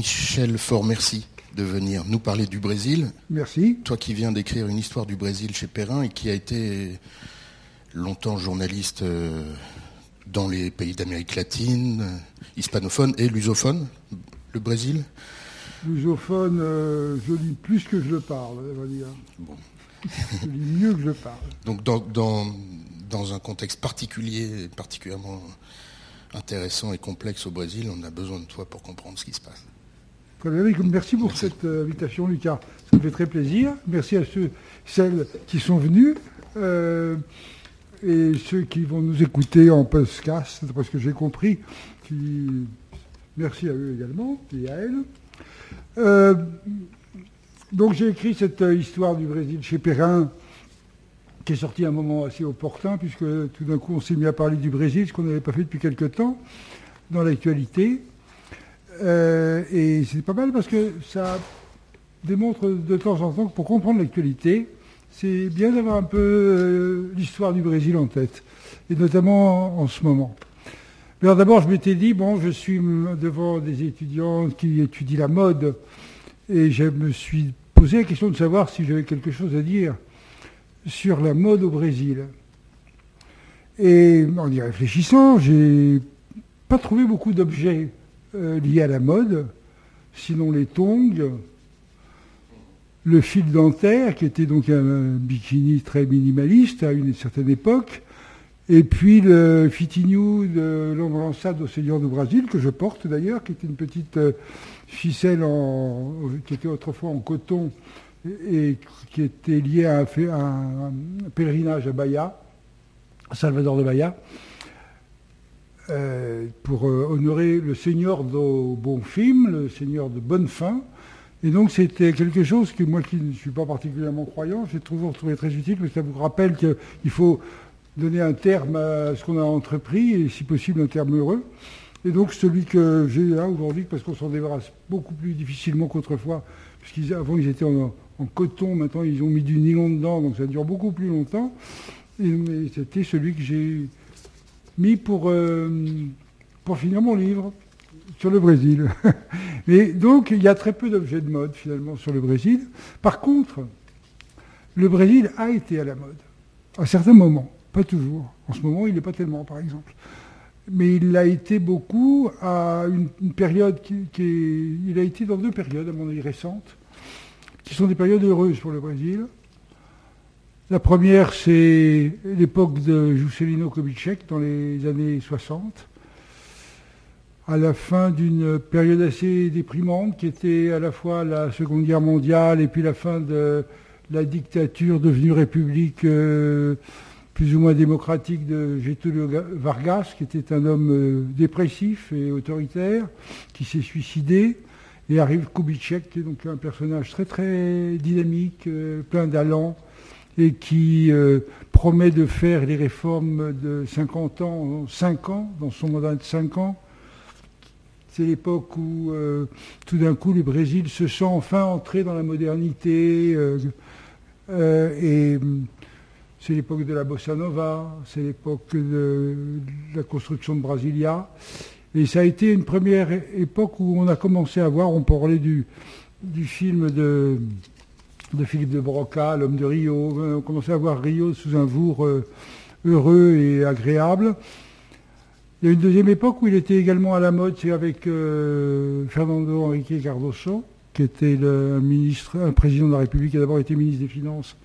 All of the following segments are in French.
Michel Fort, merci de venir nous parler du Brésil. Merci. Toi qui viens d'écrire une histoire du Brésil chez Perrin et qui a été longtemps journaliste euh, dans les pays d'Amérique latine, hispanophone et lusophone, le Brésil. Lusophone, euh, je lis plus que je le parle, on va dire. Bon. je lis mieux que je parle. Donc dans, dans, dans un contexte particulier, particulièrement intéressant et complexe au Brésil, on a besoin de toi pour comprendre ce qui se passe. Merci pour cette euh, invitation, Lucas. Ça me fait très plaisir. Merci à ceux, celles qui sont venus euh, et ceux qui vont nous écouter en podcast, parce que j'ai compris. Merci à eux également et à elles. Euh, donc j'ai écrit cette histoire du Brésil chez Perrin, qui est sortie à un moment assez opportun, puisque tout d'un coup on s'est mis à parler du Brésil, ce qu'on n'avait pas fait depuis quelque temps dans l'actualité. Euh, et c'est pas mal parce que ça démontre de temps en temps que pour comprendre l'actualité, c'est bien d'avoir un peu euh, l'histoire du Brésil en tête, et notamment en, ce moment. Alors d'abord, je m'étais dit, bon, je suis devant des étudiants qui étudient la mode, et je me suis posé la question de savoir si j'avais quelque chose à dire sur la mode au Brésil. Et en y réfléchissant, j'ai pas trouvé beaucoup d'objets euh, liés à la mode, sinon les tongs, le fil dentaire, qui était donc un bikini très minimaliste à une certaine époque, et puis le fitignou de l'ambassade au Seigneur du Brésil, que je porte d'ailleurs, qui était une petite euh, ficelle en, qui était autrefois en coton et qui était liée à un, pèlerinage à Bahia, à Salvador de Bahia. Euh, pour euh, honorer le Seigneur de bon film, le Seigneur de bonne fin. Et donc c'était quelque chose que moi qui ne suis pas particulièrement croyant, j'ai toujours trouvé très utile, parce que ça vous rappelle qu'il faut donner un terme à ce qu'on a entrepris, et si possible un terme heureux. Et donc celui que j'ai là aujourd'hui, parce qu'on s'en débarrasse beaucoup plus difficilement qu'autrefois, puisqu'avant ils, étaient en, coton, maintenant ils ont mis du nylon dedans, donc ça dure beaucoup plus longtemps. Et, c'était celui que j'ai mis pour, euh, pour finir mon livre sur le Brésil. Et donc, il y a très peu d'objets de mode, finalement, sur le Brésil. Par contre, le Brésil a été à la mode, à certains moments, pas toujours. En ce moment, il n'est pas tellement, par exemple. Mais il a été beaucoup à une, période qui, qui est, Il a été dans deux périodes, à mon avis, récentes, qui sont des périodes heureuses pour le Brésil. La première, c'est l'époque de Juscelino Kubitschek dans les années 60, à la fin d'une période assez déprimante qui était à la fois la Seconde Guerre mondiale et puis la fin de la dictature devenue république euh, plus ou moins démocratique de Getúlio Vargas, qui était un homme euh, dépressif et autoritaire, qui s'est suicidé. Et arrive Kubitschek, qui est donc un personnage très très dynamique, euh, plein d'allant, et qui euh, promet de faire les réformes de 50 ans en 5 ans, dans son mandat de 5 ans. C'est l'époque où euh, tout d'un coup le Brésil se sent enfin entrer dans la modernité. Euh, et c'est l'époque de la bossa nova, c'est l'époque de, la construction de Brasilia. Et ça a été une première époque où on a commencé à voir, on parlait du, du film de de Philippe de Broca, l'homme de Rio. Euh, on commençait à voir Rio sous un jour euh, heureux et agréable. Il y a une deuxième époque où il était également à la mode, c'est avec euh, Fernando Henrique Cardoso, qui était le ministre, un président de la République, qui a d'abord été ministre des Finances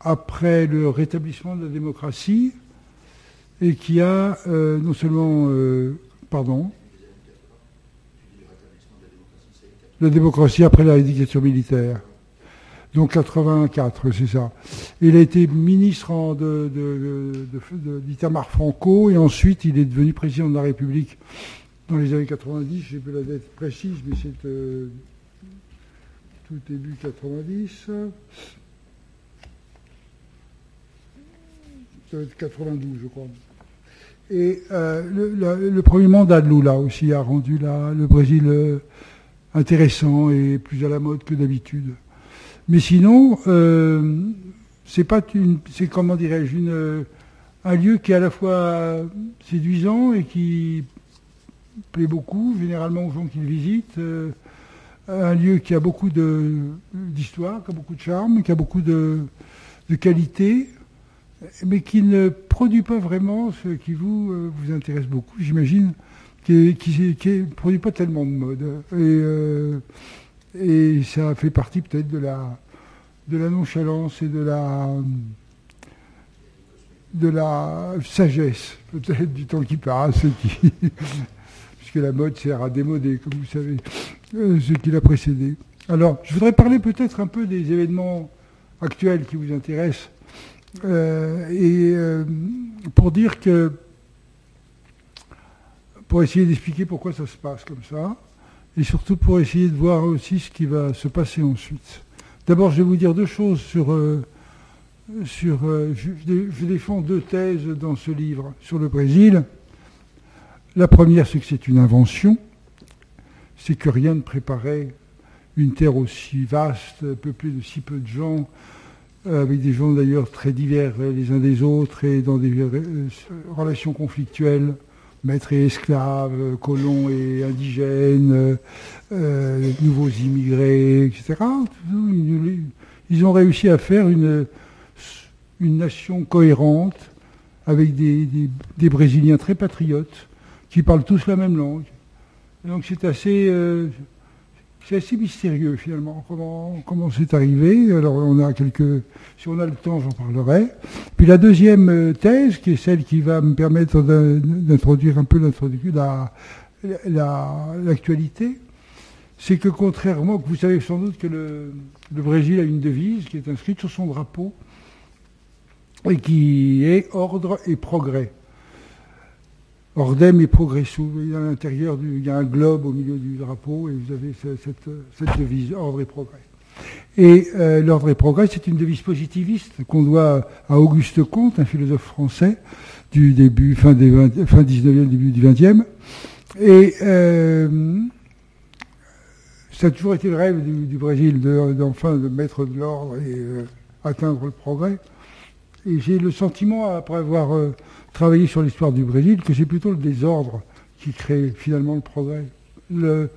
après le rétablissement de la démocratie, et qui a non seulement, pardon, la démocratie après la dictature militaire. Donc 84, c'est ça. Il a été ministre d'Itamar Franco et ensuite il est devenu président de la République dans les années 90. J'ai plus la date précise, mais c'est euh, tout début 90. 92, je crois. Et euh, le, premier mandat de Lula aussi a rendu le Brésil euh, intéressant et plus à la mode que d'habitude. Mais sinon, euh, c'est pas une, c'est comment dirais-je, un lieu qui est à la fois séduisant et qui plaît beaucoup, généralement aux gens qui le visitent. un lieu qui a beaucoup d'histoire, qui a beaucoup de charme, qui a beaucoup de, qualité, mais qui ne produit pas vraiment ce qui vous intéresse beaucoup, j'imagine, qui ne produit pas tellement de mode. Et, et ça fait partie peut-être de la, nonchalance et de la de la sagesse, peut-être, du temps qui passe, qui, puisque la mode sert à démoder, comme vous savez, euh, ce qui l'a précédé. Alors, je voudrais parler peut-être un peu des événements actuels qui vous intéressent, euh, et euh, pour dire que, pour essayer d'expliquer pourquoi ça se passe comme ça, et surtout pour essayer de voir aussi ce qui va se passer ensuite. D'abord, je vais vous dire deux choses sur sur, euh, je, défends deux thèses dans ce livre sur le Brésil. La première, c'est que c'est une invention, c'est que rien ne préparait une terre aussi vaste, peuplée de si peu de gens, euh, avec des gens d'ailleurs très divers les uns des autres et dans des euh, relations conflictuelles, maîtres et esclaves, colons et indigènes, nouveaux immigrés, etc. Ils ont réussi à faire une, nation cohérente, avec des, Brésiliens très patriotes, qui parlent tous la même langue. donc c'est assez, euh, c'est assez mystérieux finalement comment comment c'est arrivé. Alors on a quelques, si on a le temps, j'en parlerai. Puis la deuxième euh, thèse, qui est celle qui va me permettre d'introduire un peu l'actualité, c'est que contrairement, vous savez sans doute que le, le Brésil a une devise qui est inscrite sur son drapeau, et qui est ordre et progrès. Ordem et progressum. À l'intérieur, il y a un globe au milieu du drapeau et vous avez cette, devise, ordre et progrès. Et euh, l'ordre et progrès, c'est une devise positiviste qu'on doit à Auguste Comte, un philosophe français du début, fin, des fin 19e, début du 20e. Et euh, ça a toujours été le rêve du, Brésil d'enfin de, mettre de l'ordre et euh, atteindre le progrès. Et j'ai le sentiment, après avoir travaillé sur l'histoire du Brésil, que c'est plutôt le désordre qui crée finalement le progrès. Le,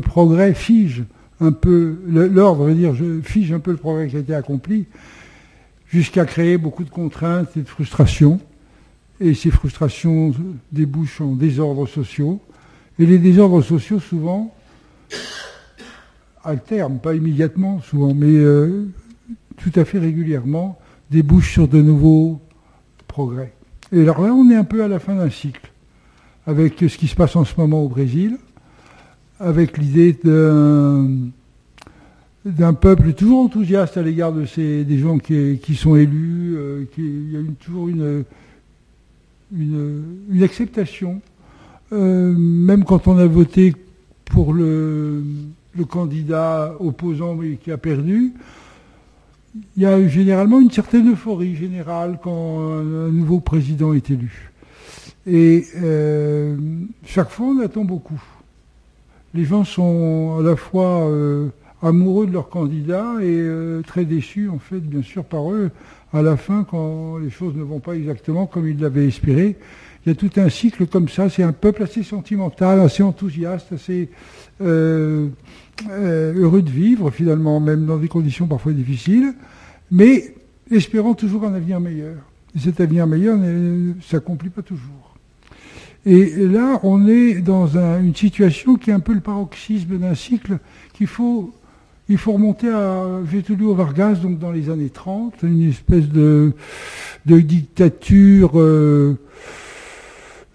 progrès fige un peu, l'ordre veut dire, je fige un peu le progrès qui a été accompli, jusqu'à créer beaucoup de contraintes et de frustrations. Et ces frustrations débouchent en désordres sociaux. Et les désordres sociaux, souvent, alternent, pas immédiatement souvent, mais euh, tout à fait régulièrement, débouche sur de nouveaux progrès. Et alors là, on est un peu à la fin d'un cycle, avec ce qui se passe en ce moment au Brésil, avec l'idée d'un peuple toujours enthousiaste à l'égard de des gens qui, sont élus, euh, il y a toujours une, une, acceptation, euh, même quand on a voté pour le, candidat opposant qui a perdu, il y a généralement une certaine euphorie générale quand un nouveau président est élu. Et euh, chaque fois, on attend beaucoup. Les gens sont à la fois euh, amoureux de leur candidat et euh, très déçus, en fait, bien sûr, par eux, à la fin, quand les choses ne vont pas exactement comme ils l'avaient espéré. Il y a tout un cycle comme ça. C'est un peuple assez sentimental, assez enthousiaste, assez euh, heureux de vivre finalement, même dans des conditions parfois difficiles, mais espérant toujours un avenir meilleur. Et cet avenir meilleur ne s'accomplit pas toujours. Et là, on est dans une situation qui est un peu le paroxysme d'un cycle qu'il faut, il faut remonter à Getulio Vargas, donc dans les années 30, une espèce de, dictature, euh,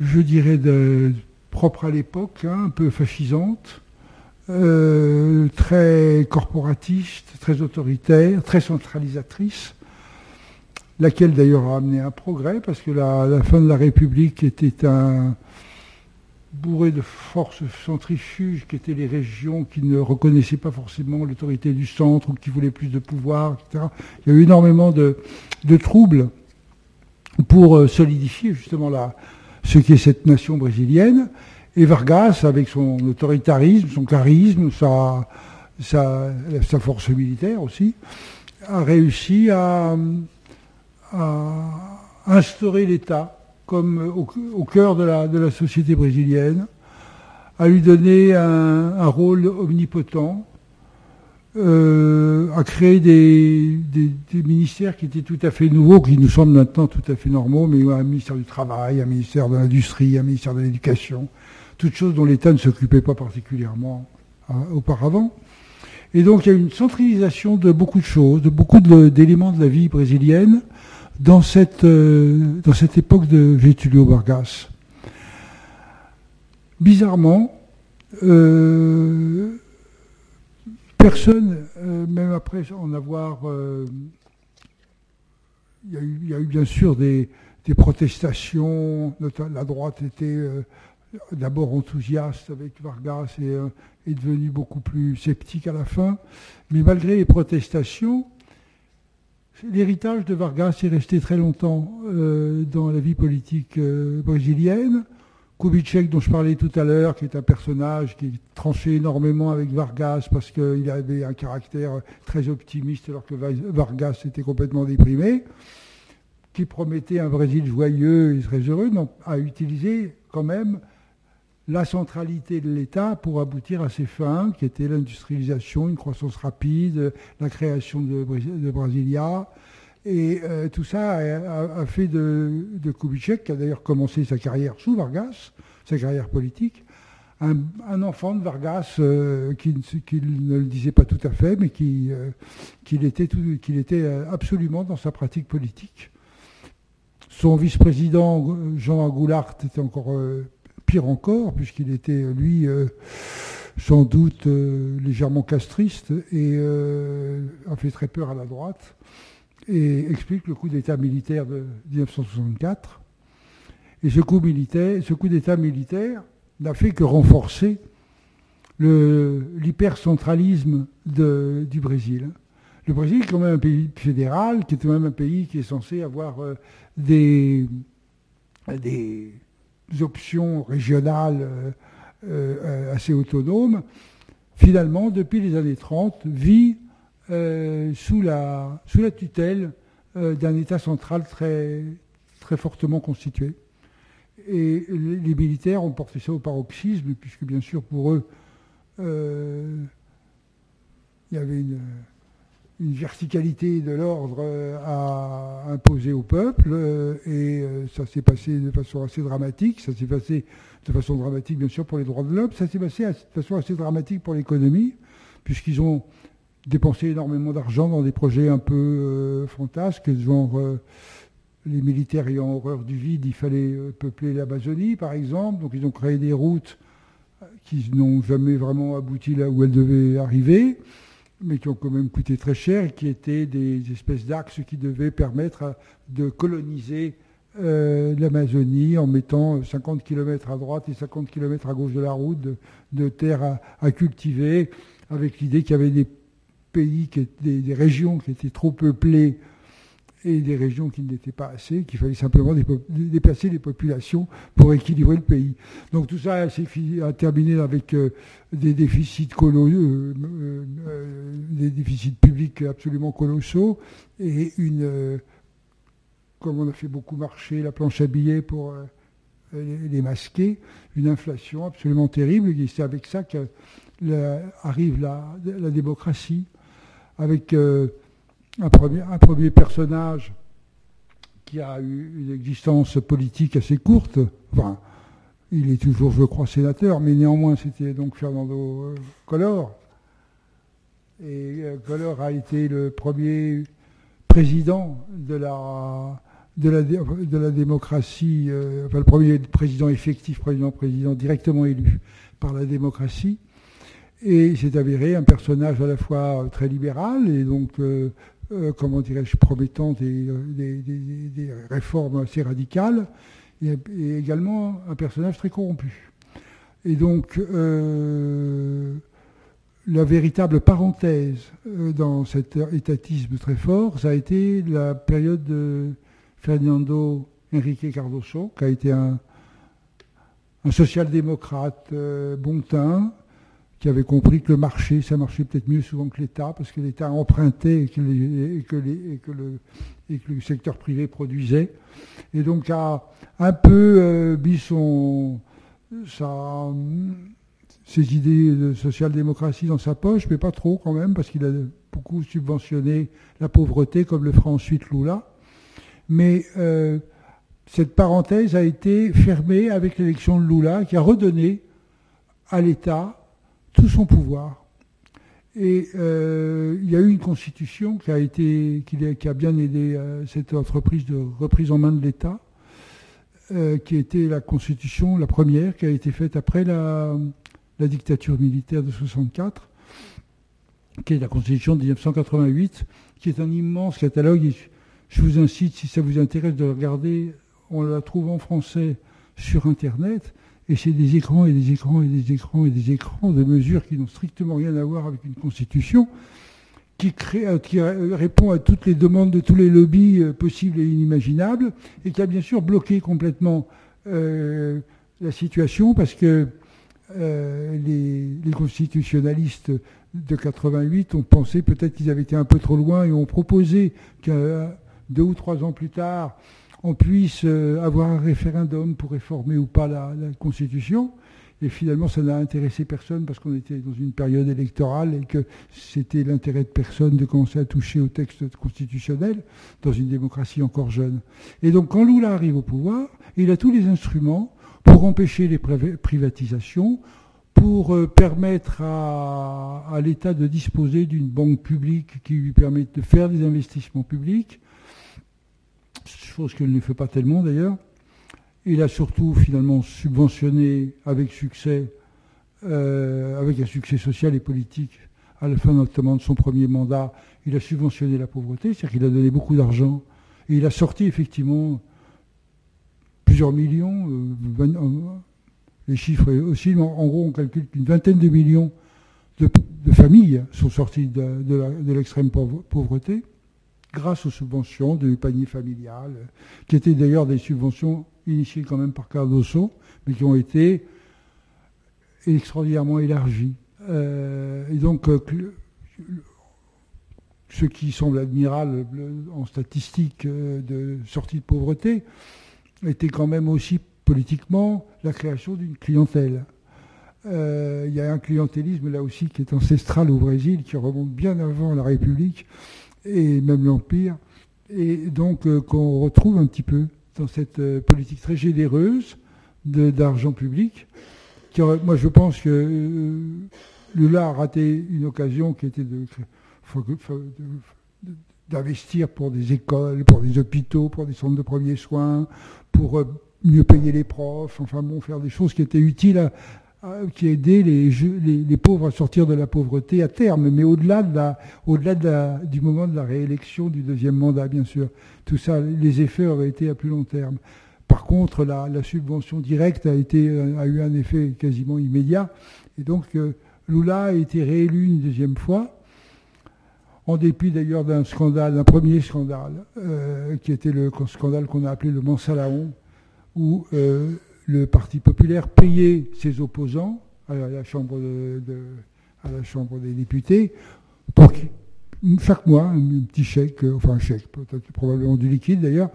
je dirais, de, propre à l'époque, hein, un peu fascisante, euh, très corporatiste, très autoritaire, très centralisatrice, laquelle d'ailleurs a amené un progrès, parce que la, fin de la République était un bourré de forces centrifuges qui étaient les régions qui ne reconnaissaient pas forcément l'autorité du centre ou qui voulaient plus de pouvoir, etc. Il y a eu énormément de, troubles pour euh, solidifier justement la, ce qui est cette nation brésilienne. Et Vargas, avec son autoritarisme, son charisme, sa, force militaire aussi, a réussi à, instaurer l'État comme au, cœur de la, société brésilienne, à lui donner un, rôle omnipotent, euh, à créer des, ministères qui étaient tout à fait nouveaux, qui nous semblent maintenant tout à fait normaux, mais un ministère du Travail, un ministère de l'Industrie, un ministère de l'Éducation, toutes choses dont l'État ne s'occupait pas particulièrement euh, auparavant. Et donc il y a une centralisation de beaucoup de choses, de beaucoup d'éléments de, la vie brésilienne dans cette, euh, dans cette époque de Getulio Vargas. Bizarrement, euh, personne, même après en avoir... il, y a eu, bien sûr des, protestations, la droite était d'abord enthousiaste avec Vargas et euh, est devenu beaucoup plus sceptique à la fin. Mais malgré les protestations, l'héritage de Vargas est resté très longtemps euh, dans la vie politique euh, brésilienne. Kubitschek, dont je parlais tout à l'heure, qui est un personnage qui tranchait énormément avec Vargas parce qu'il avait un caractère très optimiste alors que Vargas était complètement déprimé, qui promettait un Brésil joyeux et très heureux, a utilisé quand même la centralité de l'État pour aboutir à ses fins, qui étaient l'industrialisation, une croissance rapide, la création de, Brasilia. Et euh, tout ça a, fait de, de, Kubitschek, qui a d'ailleurs commencé sa carrière sous Vargas, sa carrière politique, un, enfant de Vargas euh, qui, ne le disait pas tout à fait, mais qui, euh, était, était absolument dans sa pratique politique. Son vice-président, Jean Goulart, était encore pire encore, puisqu'il était, lui, euh, sans doute euh, légèrement castriste et euh, a fait très peur à la droite, et explique le coup d'État militaire de 1964. Et ce coup, militaire, ce coup d'État militaire n'a fait que renforcer l'hypercentralisme du Brésil. Le Brésil est quand même un pays fédéral, qui est quand même un pays qui est censé avoir des, des, options régionales euh, euh, assez autonomes, finalement, depuis les années 30, vit euh, sous, la, sous la tutelle d'un État central très, très fortement constitué. Et les militaires ont porté ça au paroxysme, puisque bien sûr pour eux, il y avait une, une verticalité de l'ordre euh, à imposer au peuple, euh, et euh, ça s'est passé de façon assez dramatique, ça s'est passé de façon dramatique bien sûr pour les droits de l'homme, ça s'est passé de façon assez dramatique pour l'économie, puisqu'ils ont dépensé énormément d'argent dans des projets un peu fantasques, genre les militaires ayant horreur du vide, il fallait peupler l'Amazonie par exemple, donc ils ont créé des routes qui n'ont jamais vraiment abouti là où elles devaient arriver mais qui ont quand même coûté très cher et qui étaient des espèces d'axes qui devaient permettre de coloniser euh, l'Amazonie en mettant 50 km à droite et 50 km à gauche de la route de, terres à, cultiver, avec l'idée qu'il y avait des pays, des régions qui étaient trop peuplées et des régions qui n'étaient pas assez, qu'il fallait simplement déplacer les populations pour équilibrer le pays. Donc tout ça a terminé avec euh, des déficits colossaux, euh, euh, des déficits publics absolument colossaux et une, comme on a fait beaucoup marcher la planche à billets pour les masquer, une inflation absolument terrible. Et c'est avec ça qu'arrive la, démocratie, avec un premier, personnage qui a eu une existence politique assez courte. Enfin, il est toujours, je crois, sénateur, mais néanmoins, c'était donc Fernando euh, Collor. Et euh, Collor a été le premier président de la, de la, démocratie, euh, enfin le premier président effectif, président-président directement élu par la démocratie. Et c'est avéré un personnage à la fois très libéral et donc euh, comment dirais-je, promettant euh, des, réformes assez radicales, et, également un personnage très corrompu. Et donc, euh, la véritable parenthèse dans cet étatisme très fort, ça a été la période de Fernando Henrique Cardoso, qui a été un, un social-démocrate bon teint, qui avait compris que le marché, ça marchait peut-être mieux souvent que l'État, parce que l'État empruntait et que, le, secteur privé produisait. Et donc a un peu euh, mis son, sa, ses idées de social-démocratie dans sa poche, mais pas trop quand même, parce qu'il a beaucoup subventionné la pauvreté, comme le fera ensuite Lula. Mais euh, cette parenthèse a été fermée avec l'élection de Lula, qui a redonné à l'État tout son pouvoir. Et euh, il y a eu une constitution qui a, été, qui a bien aidé euh, cette entreprise de reprise en main de l'État, qui était la constitution, la première, qui a été faite après la, dictature militaire de 64, qui est la constitution de 1988, qui est un immense catalogue. Je vous incite, si ça vous intéresse, de regarder. On la trouve en français sur Internet. Et c'est des écrans et des écrans et des écrans et des écrans de mesures qui n'ont strictement rien à voir avec une constitution, qui, crée, euh, qui répond à toutes les demandes de tous les lobbies euh, possibles et inimaginables, et qui a bien sûr bloqué complètement euh, la situation parce que les, les, constitutionnalistes de 88 ont pensé peut-être qu'ils avaient été un peu trop loin et ont proposé que deux ou trois ans plus tard, on puisse euh, avoir un référendum pour réformer ou pas la, Constitution. Et finalement, ça n'a intéressé personne parce qu'on était dans une période électorale et que c'était l'intérêt de personne de commencer à toucher au texte constitutionnel dans une démocratie encore jeune. Et donc, quand Lula arrive au pouvoir, il a tous les instruments pour empêcher les privatisations, pour euh, permettre à, à l'État de disposer d'une banque publique qui lui permette de faire des investissements publics, chose qu'il ne fait pas tellement d'ailleurs. Il a surtout finalement subventionné avec succès, euh, avec un succès social et politique, à la fin notamment de son premier mandat, il a subventionné la pauvreté, c'est-à-dire qu'il a donné beaucoup d'argent, et il a sorti effectivement plusieurs millions, euh, les chiffres aussi, en gros on calcule qu'une vingtaine de millions de, familles sont sorties de l'extrême pauvreté grâce aux subventions du panier familial, qui étaient d'ailleurs des subventions initiées quand même par Cardoso, mais qui ont été extraordinairement élargies. Euh, et donc, euh, ce qui semble admirable en statistique euh, de sortie de pauvreté était quand même aussi politiquement la création d'une clientèle. Il y a un clientélisme là aussi qui est ancestral au Brésil, qui remonte bien avant la République, et même l'Empire, et donc euh, qu'on retrouve un petit peu dans cette euh, politique très généreuse d'argent public. Moi, je pense que euh, Lula a raté une occasion qui était de, d'investir pour des écoles, pour des hôpitaux, pour des centres de premiers soins, pour mieux payer les profs, enfin bon, faire des choses qui étaient utiles à, euh, qui a aidé les, les, pauvres à sortir de la pauvreté à terme, mais au-delà de au-delà du moment de la réélection du deuxième mandat, bien sûr. Tout ça, les effets auraient été à plus long terme. Par contre, la, subvention directe euh, a eu un effet quasiment immédiat. Et donc, euh, Lula a été réélu une deuxième fois, en dépit d'ailleurs d'un scandale, d'un premier scandale, qui était le scandale qu'on a appelé le Mansalaon, où le Parti populaire payait ses opposants à la Chambre, des députés pour chaque mois un petit chèque, euh, enfin un chèque, peut-être probablement du liquide d'ailleurs,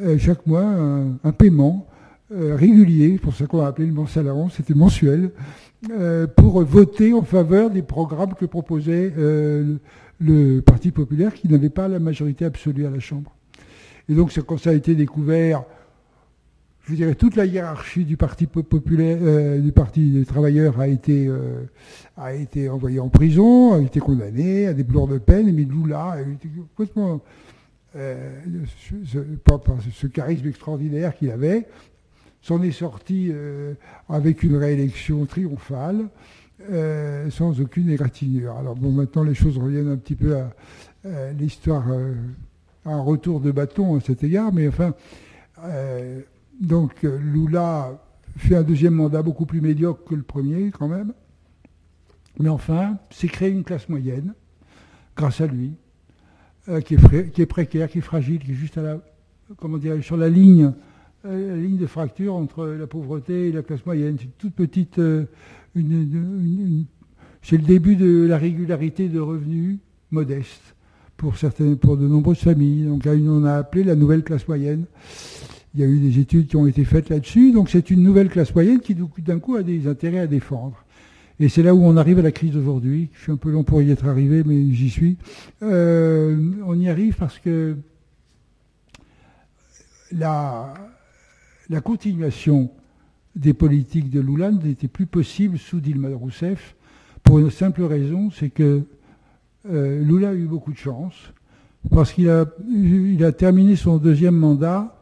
euh, chaque mois un, paiement euh, régulier, pour ce qu'on a appelé le mensuel, c'était mensuel, pour voter en faveur des programmes que proposait le Parti populaire qui n'avait pas la majorité absolue à la Chambre. Et donc quand ça a été découvert je dirais, toute la hiérarchie du Parti populaire, euh, du Parti des travailleurs a été, euh, a été envoyée en prison, a été condamnée à des lourdes peines, mais Lula a été complètement, euh, ce, ce, charisme extraordinaire qu'il avait, s'en est sorti avec une réélection triomphale, sans aucune égratignure. Alors bon, maintenant les choses reviennent un petit peu à, l'histoire, à un retour de bâton à cet égard, mais enfin, donc euh, Lula fait un deuxième mandat beaucoup plus médiocre que le premier quand même. Mais enfin, c'est créer une classe moyenne grâce à lui, euh, qui, est précaire, qui est fragile, qui est juste à la, comment dire, sur la ligne, euh, la ligne de fracture entre la pauvreté et la classe moyenne. C'est toute petite, c'est le début de la régularité de revenus modestes pour certaines, pour de nombreuses familles. Donc on a appelé la nouvelle classe moyenne. Il y a eu des études qui ont été faites là-dessus. Donc c'est une nouvelle classe moyenne qui d'un coup a des intérêts à défendre. Et c'est là où on arrive à la crise d'aujourd'hui. Je suis un peu long pour y être arrivé, mais j'y suis. Euh, on y arrive parce que la, continuation des politiques de Lula n'était plus possible sous Dilma Rousseff pour une simple raison, c'est que euh, Lula a eu beaucoup de chance parce qu'il a, il a terminé son deuxième mandat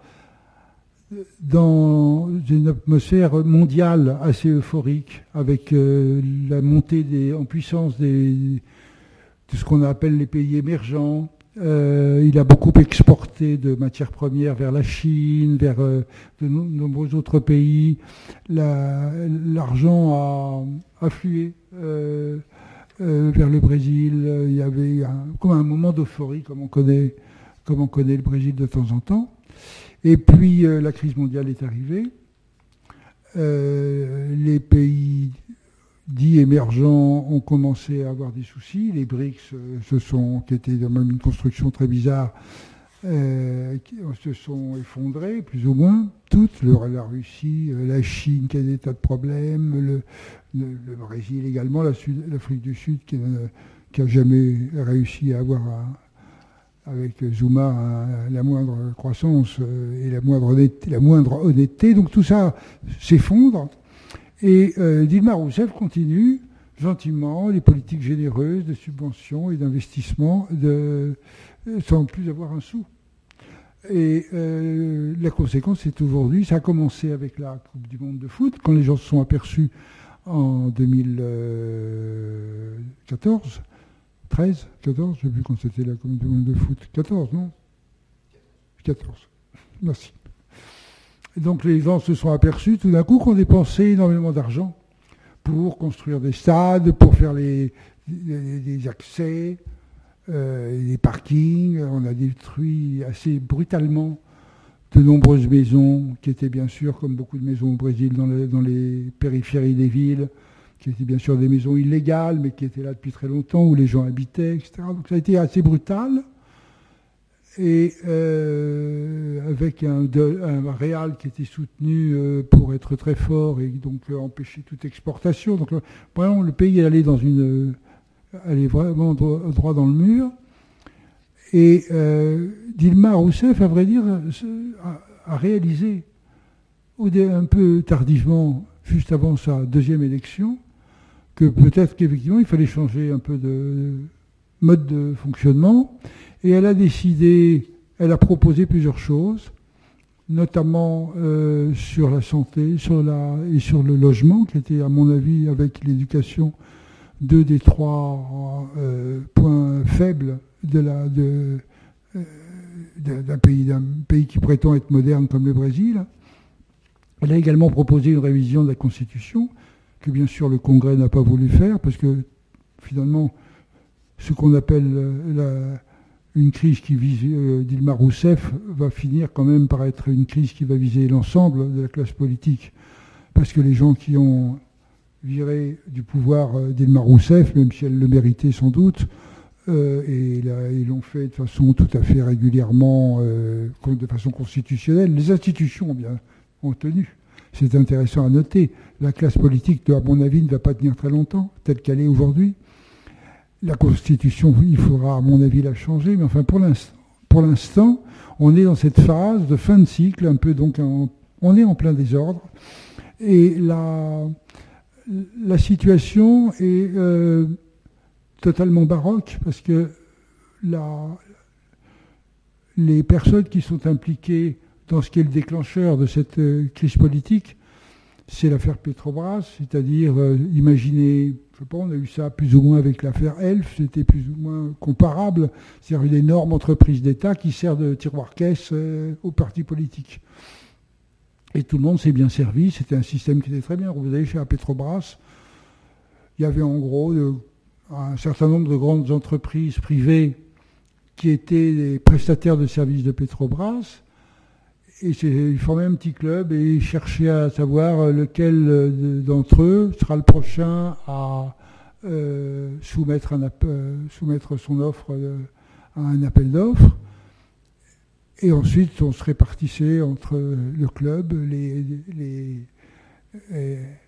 dans une atmosphère mondiale assez euphorique, avec euh, la montée des, en puissance des, de ce qu'on appelle les pays émergents. Euh, il a beaucoup exporté de matières premières vers la Chine, vers euh, de nombreux autres pays. L'argent a afflué vers le Brésil. Il y avait un, comme un moment d'euphorie, comme on connaît, comme on connaît le Brésil de temps en temps. Et puis euh, la crise mondiale est arrivée. Euh, les pays dits émergents ont commencé à avoir des soucis. Les BRICS, euh, se sont, qui étaient même une construction très bizarre, se sont effondrés, plus ou moins, toutes. la Russie, la Chine qui a des tas de problèmes, le, Brésil également, l'Afrique du Sud qui n'a jamais réussi à avoir un, avec Zuma la moindre croissance euh, et la moindre, honnêteté, la moindre honnêteté. Donc tout ça s'effondre. Et euh, Dilma Rousseff continue gentiment les politiques généreuses de subventions et d'investissement de, sans plus avoir un sou. Et euh, la conséquence, c'est aujourd'hui, ça a commencé avec la Coupe du Monde de foot, quand les gens se sont aperçus en 2014 13, 14, je sais plus quand c'était la Coupe du Monde de foot. 14, non? 14. Merci. donc les gens se sont aperçus tout d'un coup qu'on dépensait énormément d'argent pour construire des stades, pour faire les, accès, euh, les parkings. On a détruit assez brutalement de nombreuses maisons qui étaient bien sûr, comme beaucoup de maisons au Brésil, dans les périphéries des villes, qui étaient bien sûr des maisons illégales, mais qui étaient là depuis très longtemps, où les gens habitaient, etc. Donc ça a été assez brutal. Et euh, avec un, un, réal qui était soutenu euh, pour être très fort et donc euh, empêcher toute exportation. Donc vraiment, le pays est dans une, allait vraiment droit, dans le mur. Et Dilma Rousseff, à vrai dire, a, a réalisé un peu tardivement, juste avant sa deuxième élection, que peut-être qu'effectivement il fallait changer un peu de mode de fonctionnement. Et elle a décidé, elle a proposé plusieurs choses, notamment euh, sur la santé sur la, et sur le logement, qui était à mon avis avec l'éducation deux des trois euh, points faibles de la, de, euh, d'un pays, d'un pays qui prétend être moderne comme le Brésil. Elle a également proposé une révision de la Constitution que bien sûr le Congrès n'a pas voulu faire, parce que finalement, ce qu'on appelle euh, une crise qui vise euh, Dilma Rousseff va finir quand même par être une crise qui va viser l'ensemble de la classe politique, parce que les gens qui ont viré du pouvoir euh, Dilma Rousseff, même si elle le méritait sans doute, et ils l'ont fait de façon tout à fait régulièrement, de façon constitutionnelle, les institutions ont bien ont tenu. C'est intéressant à noter. La classe politique, à mon avis, ne va pas tenir très longtemps, telle qu'elle est aujourd'hui. La Constitution, il faudra, à mon avis, la changer, mais enfin, pour l'instant, on est dans cette phase de fin de cycle, un peu donc, on est en plein désordre. Et la, situation est euh, totalement baroque parce que les personnes qui sont impliquées dans ce qui est le déclencheur de cette euh, crise politique, c'est l'affaire Petrobras, c'est-à-dire, euh, imaginez, je sais pas, on a eu ça plus ou moins avec l'affaire Elf, c'était plus ou moins comparable, c'est-à-dire une énorme entreprise d'État qui sert de tiroir-caisse euh, aux partis politiques. Et tout le monde s'est bien servi, c'était un système qui était très bien. Vous avez chez Petrobras, il y avait en gros un certain nombre de grandes entreprises privées qui étaient des prestataires de services de Petrobras, et ils formaient un petit club et ils cherchaient à savoir lequel euh, d'entre eux sera le prochain à euh, soumettre, euh, son offre à un appel d'offres. Et ensuite, on se répartissait entre le club les,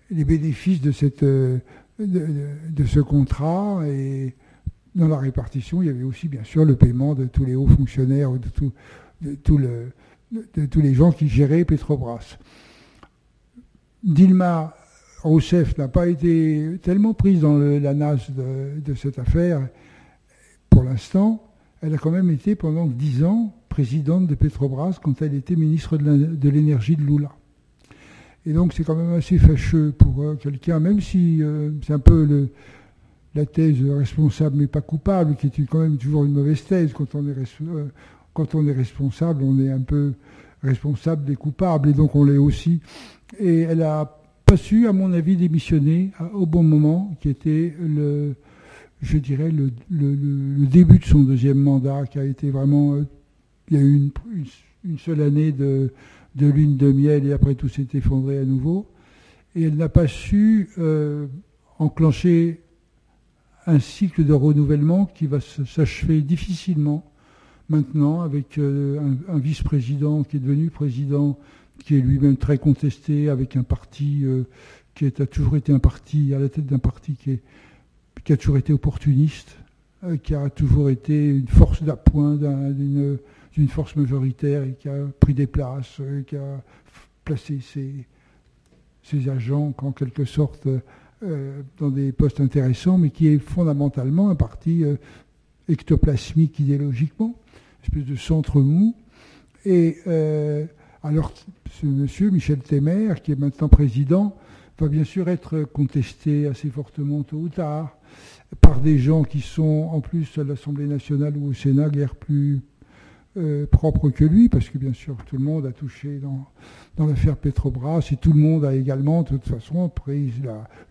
bénéfices de ce contrat et dans la répartition, il y avait aussi bien sûr le paiement de tous les hauts fonctionnaires, de, tout, de, tous les gens qui géraient Petrobras. Dilma Rousseff n'a pas été tellement prise dans la nasse de, cette affaire pour l'instant. Elle a quand même été pendant dix ans présidente de Petrobras quand elle était ministre de l'énergie de Lula. Et donc c'est quand même assez fâcheux pour euh, quelqu'un, même si euh, c'est un peu la thèse responsable mais pas coupable, qui est quand même toujours une mauvaise thèse. Quand on est, euh, quand on est responsable, on est un peu responsable des coupables, et donc on l'est aussi. Et elle a pas su, à mon avis, démissionner au bon moment, qui était le, je dirais, le, le, début de son deuxième mandat, qui a été vraiment... il y a eu une, une seule année de de lune de miel et après tout s'est effondré à nouveau. Et elle n'a pas su euh, enclencher un cycle de renouvellement qui va s'achever difficilement maintenant avec euh, un, vice-président qui est devenu président, qui est lui-même très contesté, avec un parti euh, qui a toujours été un parti, à la tête d'un parti qui, qui, a toujours été opportuniste, qui a toujours été une force d'appoint d'une force majoritaire et qui a pris des places, qui a placé ses, agents en quelque sorte euh, dans des postes intéressants, mais qui est fondamentalement un parti euh, ectoplasmique idéologiquement, espèce de centre mou. Et euh, alors, ce monsieur, Michel Temer, qui est maintenant président, va bien sûr être contesté assez fortement tôt ou tard par des gens qui sont en plus à l'Assemblée nationale ou au Sénat guère plus euh, propre que lui, parce que bien sûr tout le monde a touché dans, dans l'affaire Petrobras et tout le monde a également de toute façon pris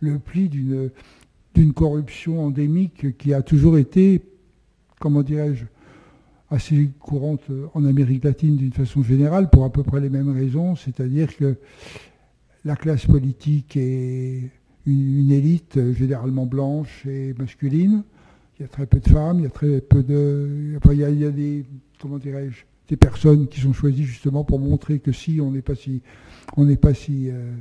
le pli d'une corruption endémique qui a toujours été, comment dirais-je, assez courante en Amérique latine d'une façon générale pour à peu près les mêmes raisons, c'est-à-dire que la classe politique est une, élite généralement blanche et masculine. Il y a très peu de femmes, il y a très peu de. il y a des comment dirais-je, des personnes qui sont choisies justement pour montrer que si on n'est pas si, on n'est pas si euh,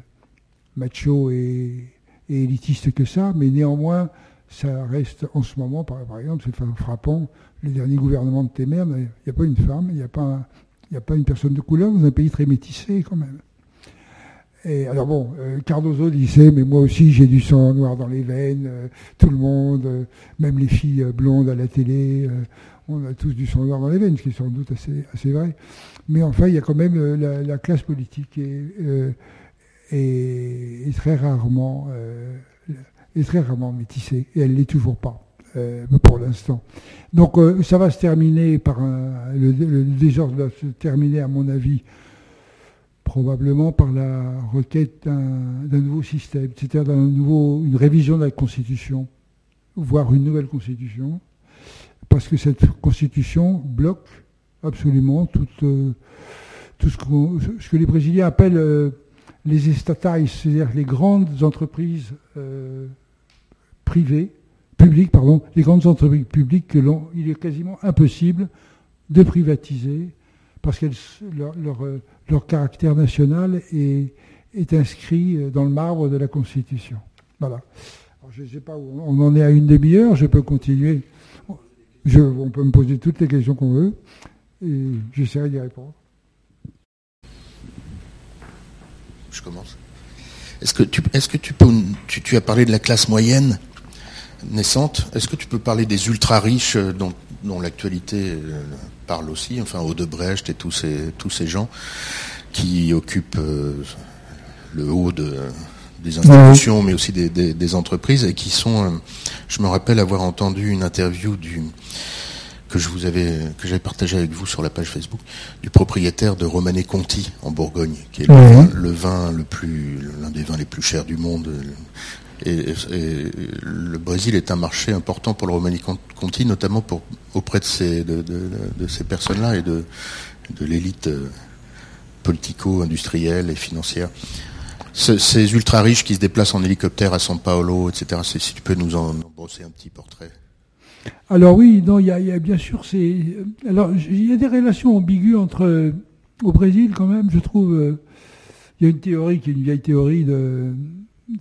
macho et, élitiste que ça, mais néanmoins, ça reste en ce moment, par, exemple, c'est frappant, le dernier gouvernement de Temer, il n'y a pas une femme, il n'y a, pas une personne de couleur dans un pays très métissé quand même. Et alors bon, euh, Cardozo disait, mais moi aussi j'ai du sang noir dans les veines, euh, tout le monde, même les filles blondes à la télé, on a tous du sang noir dans les veines, ce qui est sans doute assez, vrai. Mais enfin, il y a quand même euh, la, classe politique euh, est, très rarement euh, est très rarement métissée, et elle l'est toujours pas. pour l'instant. Donc ça va se terminer par un, le, désordre va se terminer à mon avis probablement par la requête d'un nouveau système, c'est-à-dire d'un nouveau, une révision de la Constitution, voire une nouvelle Constitution, parce que cette constitution bloque absolument tout, euh, tout ce, que les Brésiliens appellent euh, les estatais, c'est-à-dire les grandes entreprises euh, privées, publiques, pardon, les grandes entreprises publiques que l'on, il est quasiment impossible de privatiser parce que leur, leur, caractère national est, inscrit dans le marbre de la Constitution. Voilà. je ne sais pas où on en est à une demi-heure, je peux continuer on peut me poser toutes les questions qu'on veut et j'essaierai d'y répondre. Je commence. Est-ce que tu, est-ce que tu peux, tu, as parlé de la classe moyenne? Naissante. Est-ce que tu peux parler des ultra riches euh, dont, l'actualité euh, parle aussi, enfin Odebrecht et tous ces, tous ces gens qui occupent euh, le haut de, des institutions, mais aussi des, entreprises, et qui sont. Je me rappelle avoir entendu une interview du que je vous avais que j'avais partagé avec vous sur la page Facebook du propriétaire de Romanée Conti en Bourgogne, qui est le, vin, le plus l'un des vins les plus chers du monde. Et, le Brésil est un marché important pour le Romanée Conti, notamment auprès de ces personnes-là et de l'élite euh, politico-industrielle et financière ces ultra riches qui se déplacent en hélicoptère à São Paulo, etc. Si tu peux nous en, brosser un petit portrait. Alors oui, il y, a bien sûr. Alors il y a des relations ambiguës entre au Brésil quand même, je trouve. Euh, il y a une théorie qui est une vieille théorie de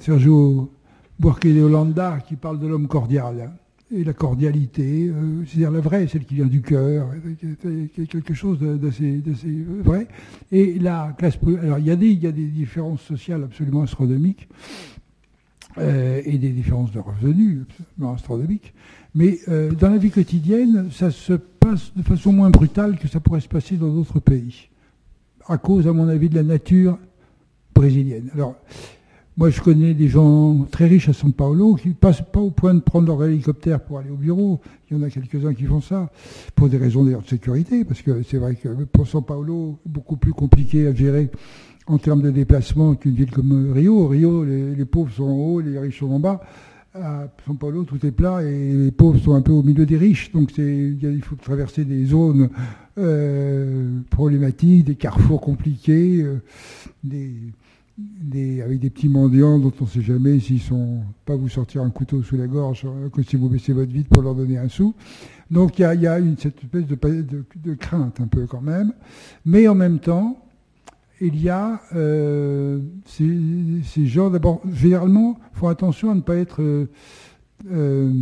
Sergio Burke de Hollanda qui parle de l'homme cordial et la cordialité, euh, c'est-à-dire la vraie, celle qui vient du cœur, quelque chose d'assez vrai. Et la classe, alors il y a des, il y a des différences sociales absolument astronomiques euh, et des différences de revenus absolument astronomiques, mais euh, dans la vie quotidienne, ça se passe de façon moins brutale que ça pourrait se passer dans d'autres pays, à cause, à mon avis, de la nature brésilienne. Alors, moi, je connais des gens très riches à São Paulo qui ne passent pas au point de prendre leur hélicoptère pour aller au bureau. Il y en a quelques-uns qui font ça, pour des raisons d'ailleurs de sécurité, parce que c'est vrai que pour São Paulo, beaucoup plus compliqué à gérer en termes de déplacement qu'une ville comme Rio. Rio, les, pauvres sont en haut, les riches sont en bas. À São Paulo, tout est plat et les pauvres sont un peu au milieu des riches. Donc il faut traverser des zones euh, problématiques, des carrefours compliqués, euh, des avec des petits mendiants dont on ne sait jamais s'ils sont pas vous sortir un couteau sous la gorge euh, que si vous baissez votre vide pour leur donner un sou. Donc il y a, une, cette espèce de, crainte un peu quand même. Mais en même temps, il y a euh, ces, gens, d'abord, généralement, font attention à ne pas être euh,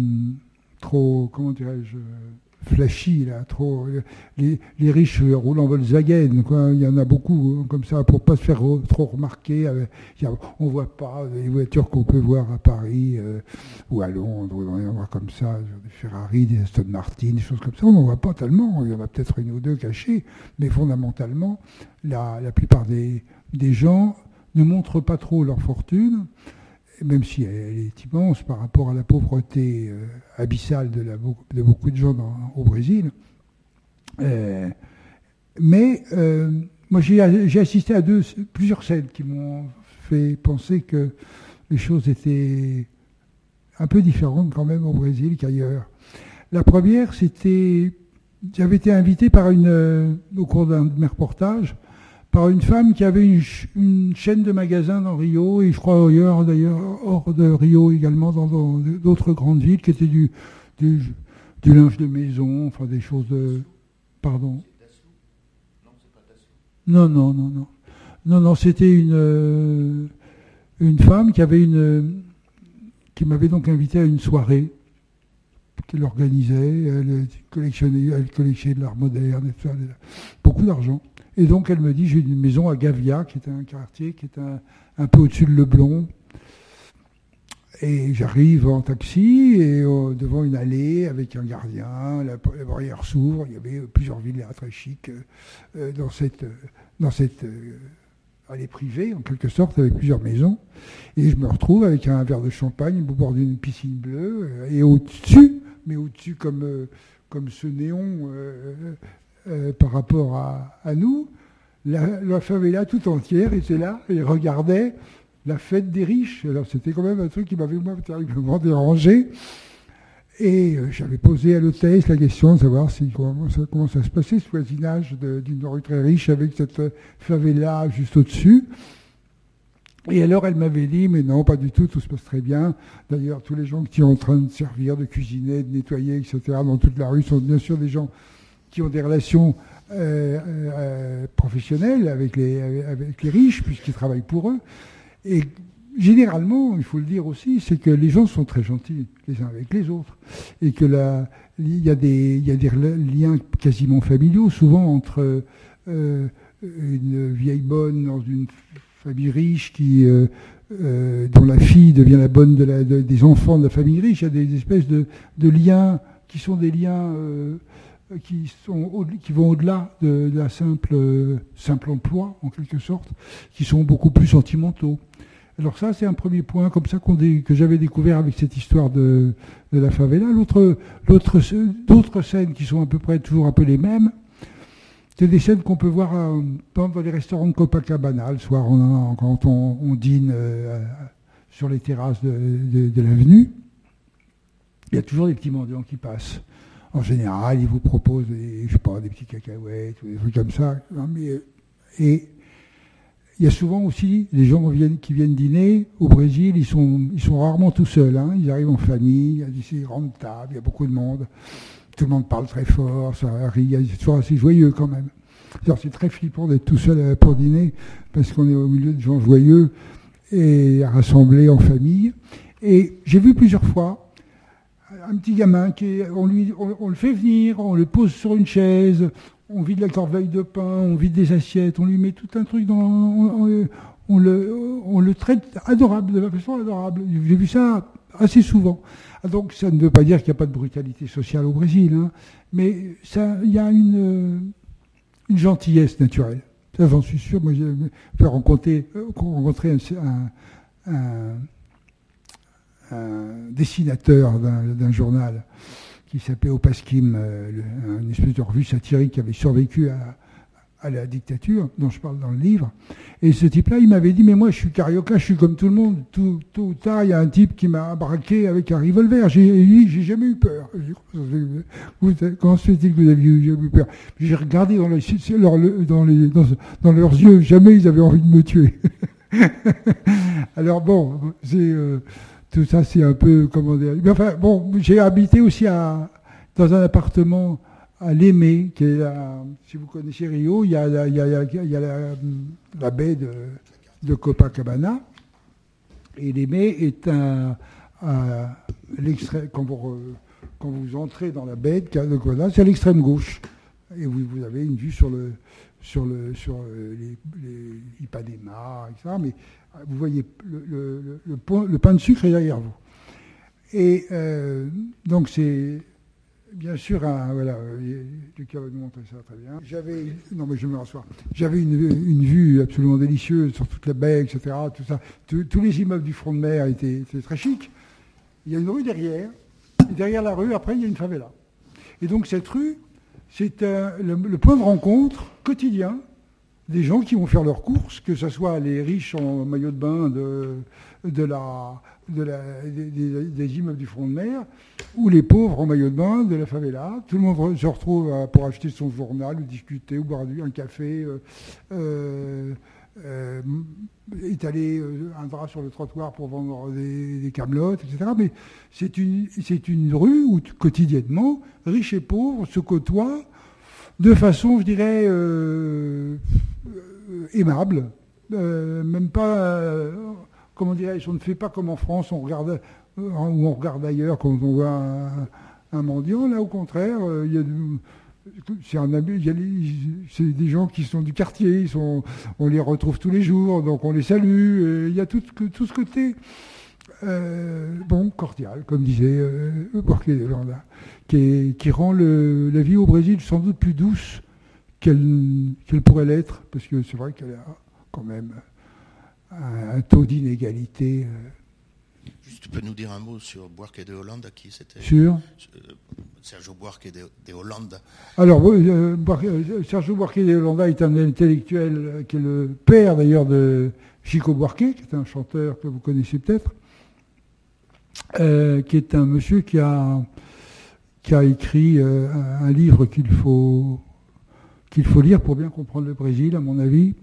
trop, comment dirais-je, flashy, là, trop. Les, les, riches roulent en Volkswagen, quoi. Il y en a beaucoup, hein, comme ça, pour pas se faire trop remarquer. Euh, on voit pas les voitures qu'on peut voir à Paris euh, ou à Londres, en avoir comme ça, des Ferrari, des Aston Martin, des choses comme ça. On n'en voit pas tellement. Il y en a peut-être une ou deux cachées, mais fondamentalement, la, la plupart des, des gens ne montrent pas trop leur fortune même si elle est immense par rapport à la pauvreté euh, abyssale de, beaucoup de gens au Brésil. Euh, mais euh, moi, j'ai assisté à deux, plusieurs scènes qui m'ont fait penser que les choses étaient un peu différentes quand même au Brésil qu'ailleurs. La première, c'était, j'avais été invité par une, au cours d'un de mes reportages, par une femme qui avait une, chaîne de magasins dans Rio, et je crois ailleurs d'ailleurs, hors de Rio également, dans d'autres grandes villes, qui étaient du, du, linge de maison, enfin des choses de... Pardon Non, non, non, non. Non, non, c'était une, euh, une femme qui avait une... qui m'avait donc invité à une soirée qu'elle organisait, elle collectionnait, elle collectionnait de l'art moderne, beaucoup d'argent. Et donc elle me dit, j'ai une maison à Gavia, qui est un quartier qui est un, peu au-dessus de Leblon. Et j'arrive en taxi et euh, devant une allée avec un gardien, la, barrière s'ouvre, il y avait plusieurs villas très chics euh, euh, dans cette, dans cette allée privée en quelque sorte avec plusieurs maisons. Et je me retrouve avec un verre de champagne au bord d'une piscine bleue et au-dessus, mais au-dessus comme, comme ce néon par rapport à, nous, la, la, favela tout entière était là et regardait la fête des riches. Alors c'était quand même un truc qui m'avait moi terriblement dérangé. Et euh, j'avais posé à l'hôtesse la question de savoir comment, ça, se passait, ce voisinage d'une rue très riche avec cette favela juste au-dessus. Et alors elle m'avait dit, mais non, pas du tout, tout se passe très bien. D'ailleurs, tous les gens qui sont en train de servir, de cuisiner, de nettoyer, etc., dans toute la rue sont bien sûr des gens qui ont des relations euh, euh, professionnelles avec les, riches, puisqu'ils travaillent pour eux. Et généralement, il faut le dire aussi, c'est que les gens sont très gentils les uns avec les autres. Et que il y, a des, liens quasiment familiaux, souvent entre euh, une vieille bonne dans une famille riche qui, dont la fille devient la bonne des enfants de la famille riche. Il y a des espèces de, de liens qui sont des liens qui, sont, qui vont au-delà de, la simple, simple emploi, en quelque sorte, qui sont beaucoup plus sentimentaux. Alors ça, c'est un premier point comme ça que j'avais découvert avec cette histoire de, la favela. L'autre, d'autres scènes qui sont à peu près toujours un peu les mêmes, c'est des scènes qu'on peut voir euh, dans les restaurants de Copacabana le soir quand on, dîne euh, sur les terrasses de, de l'avenue. Il y a toujours des petits mendiants qui passent en général, ils vous proposent des, je sais pas, des petits cacahuètes ou des trucs comme ça. mais, et il y a souvent aussi des gens qui viennent, qui viennent dîner au Brésil, ils sont, ils sont rarement tout seuls. Hein. ils arrivent en famille, il y a des grandes tables, il y a beaucoup de monde. Tout le monde parle très fort, ça rit, c'est toujours assez joyeux quand même. C'est très flippant d'être tout seul euh, pour dîner parce qu'on est au milieu de gens joyeux et rassemblés en famille. Et j'ai vu plusieurs fois un petit gamin qui on, lui, on, le fait venir, on le pose sur une chaise, on vide la corbeille de pain, on vide des assiettes, on lui met tout un truc dans. On, le, on le traite adorable, de façon adorable. J'ai vu ça assez souvent. Ah, donc ça ne veut pas dire qu'il n'y a pas de brutalité sociale au Brésil, hein, mais il y a une, gentillesse naturelle. J'en suis sûr. Moi, j'ai rencontré, euh, rencontrer un, un, dessinateur d'un journal qui s'appelait Opaskim, euh, une espèce de revue satirique qui avait survécu à, à la dictature, dont je parle dans le livre. Et ce type-là, il m'avait dit, mais moi, je suis carioca, je suis comme tout le monde. Tout, tôt ou tard, il y a un type qui m'a braqué avec un revolver. J'ai dit, j'ai jamais eu peur. Comment se fait-il que vous aviez eu peur? J'ai regardé dans, dans, les, dans, leurs yeux, jamais ils avaient envie de me tuer. Alors bon, c'est... Euh, tout ça, c'est un peu, comment dire. Mais enfin, bon, j'ai habité aussi à, dans un appartement à l'Aimé, qui est la, si vous connaissez Rio, il y a, la, il y a, il y a la, baie de, de, Copacabana. Et l'Aimé est un, l'extrême, quand vous, quand vous entrez dans la baie de Copacabana, c'est à l'extrême gauche. Et vous, vous, avez une vue sur le, sur le, sur les, les Ipanema, etc. Mais vous voyez, le, pain de sucre est derrière vous. Et euh, donc c'est bien sûr, voilà, Lucas va nous montrer ça très bien. J'avais, non mais je me rasseoir. J'avais une, vue absolument délicieuse sur toute la baie, etc. Tout ça. tous les immeubles du front de mer étaient, très chics. Il y a une rue derrière. Et derrière la rue, après, il y a une favela. Et donc cette rue, c'est le, point de rencontre quotidien des gens qui vont faire leurs courses, que ce soit les riches en maillot de bain de, la, de la, des, immeubles du front de mer, ou les pauvres en maillot de bain de la favela. Tout le monde se retrouve pour acheter son journal, ou discuter, ou boire un café, euh, euh, euh, étaler un drap sur le trottoir pour vendre des, des camelotes, etc. Mais c'est une rue où quotidiennement, riches et pauvres se côtoient de façon, je dirais, euh, euh, aimable. Euh, même pas, comment dirais-je, on ne fait pas comme en France, on regarde, on regarde ailleurs quand on voit un, mendiant. Là, au contraire, c'est un c'est des gens qui sont du quartier, ils sont, on les retrouve tous les jours, donc on les salue. Il y a tout, ce côté bon, cordial, comme disait euh, de Landa qui, rend la vie au Brésil sans doute plus douce qu'elle pourrait l'être, parce que c'est vrai qu'elle a quand même un, taux d'inégalité. Euh. Juste, tu peux nous dire un mot sur Buarque de Hollande, qui c'était? Sur? Euh, Sergio Buarque de, Hollande. Alors, euh, Sergio Buarque de Hollande est un intellectuel qui est le père d'ailleurs de Chico Buarque, qui est un chanteur que vous connaissez peut-être, qui est un monsieur qui a qui a écrit euh, un livre qu'il faut, qu'il faut lire pour bien comprendre le Brésil, à mon avis,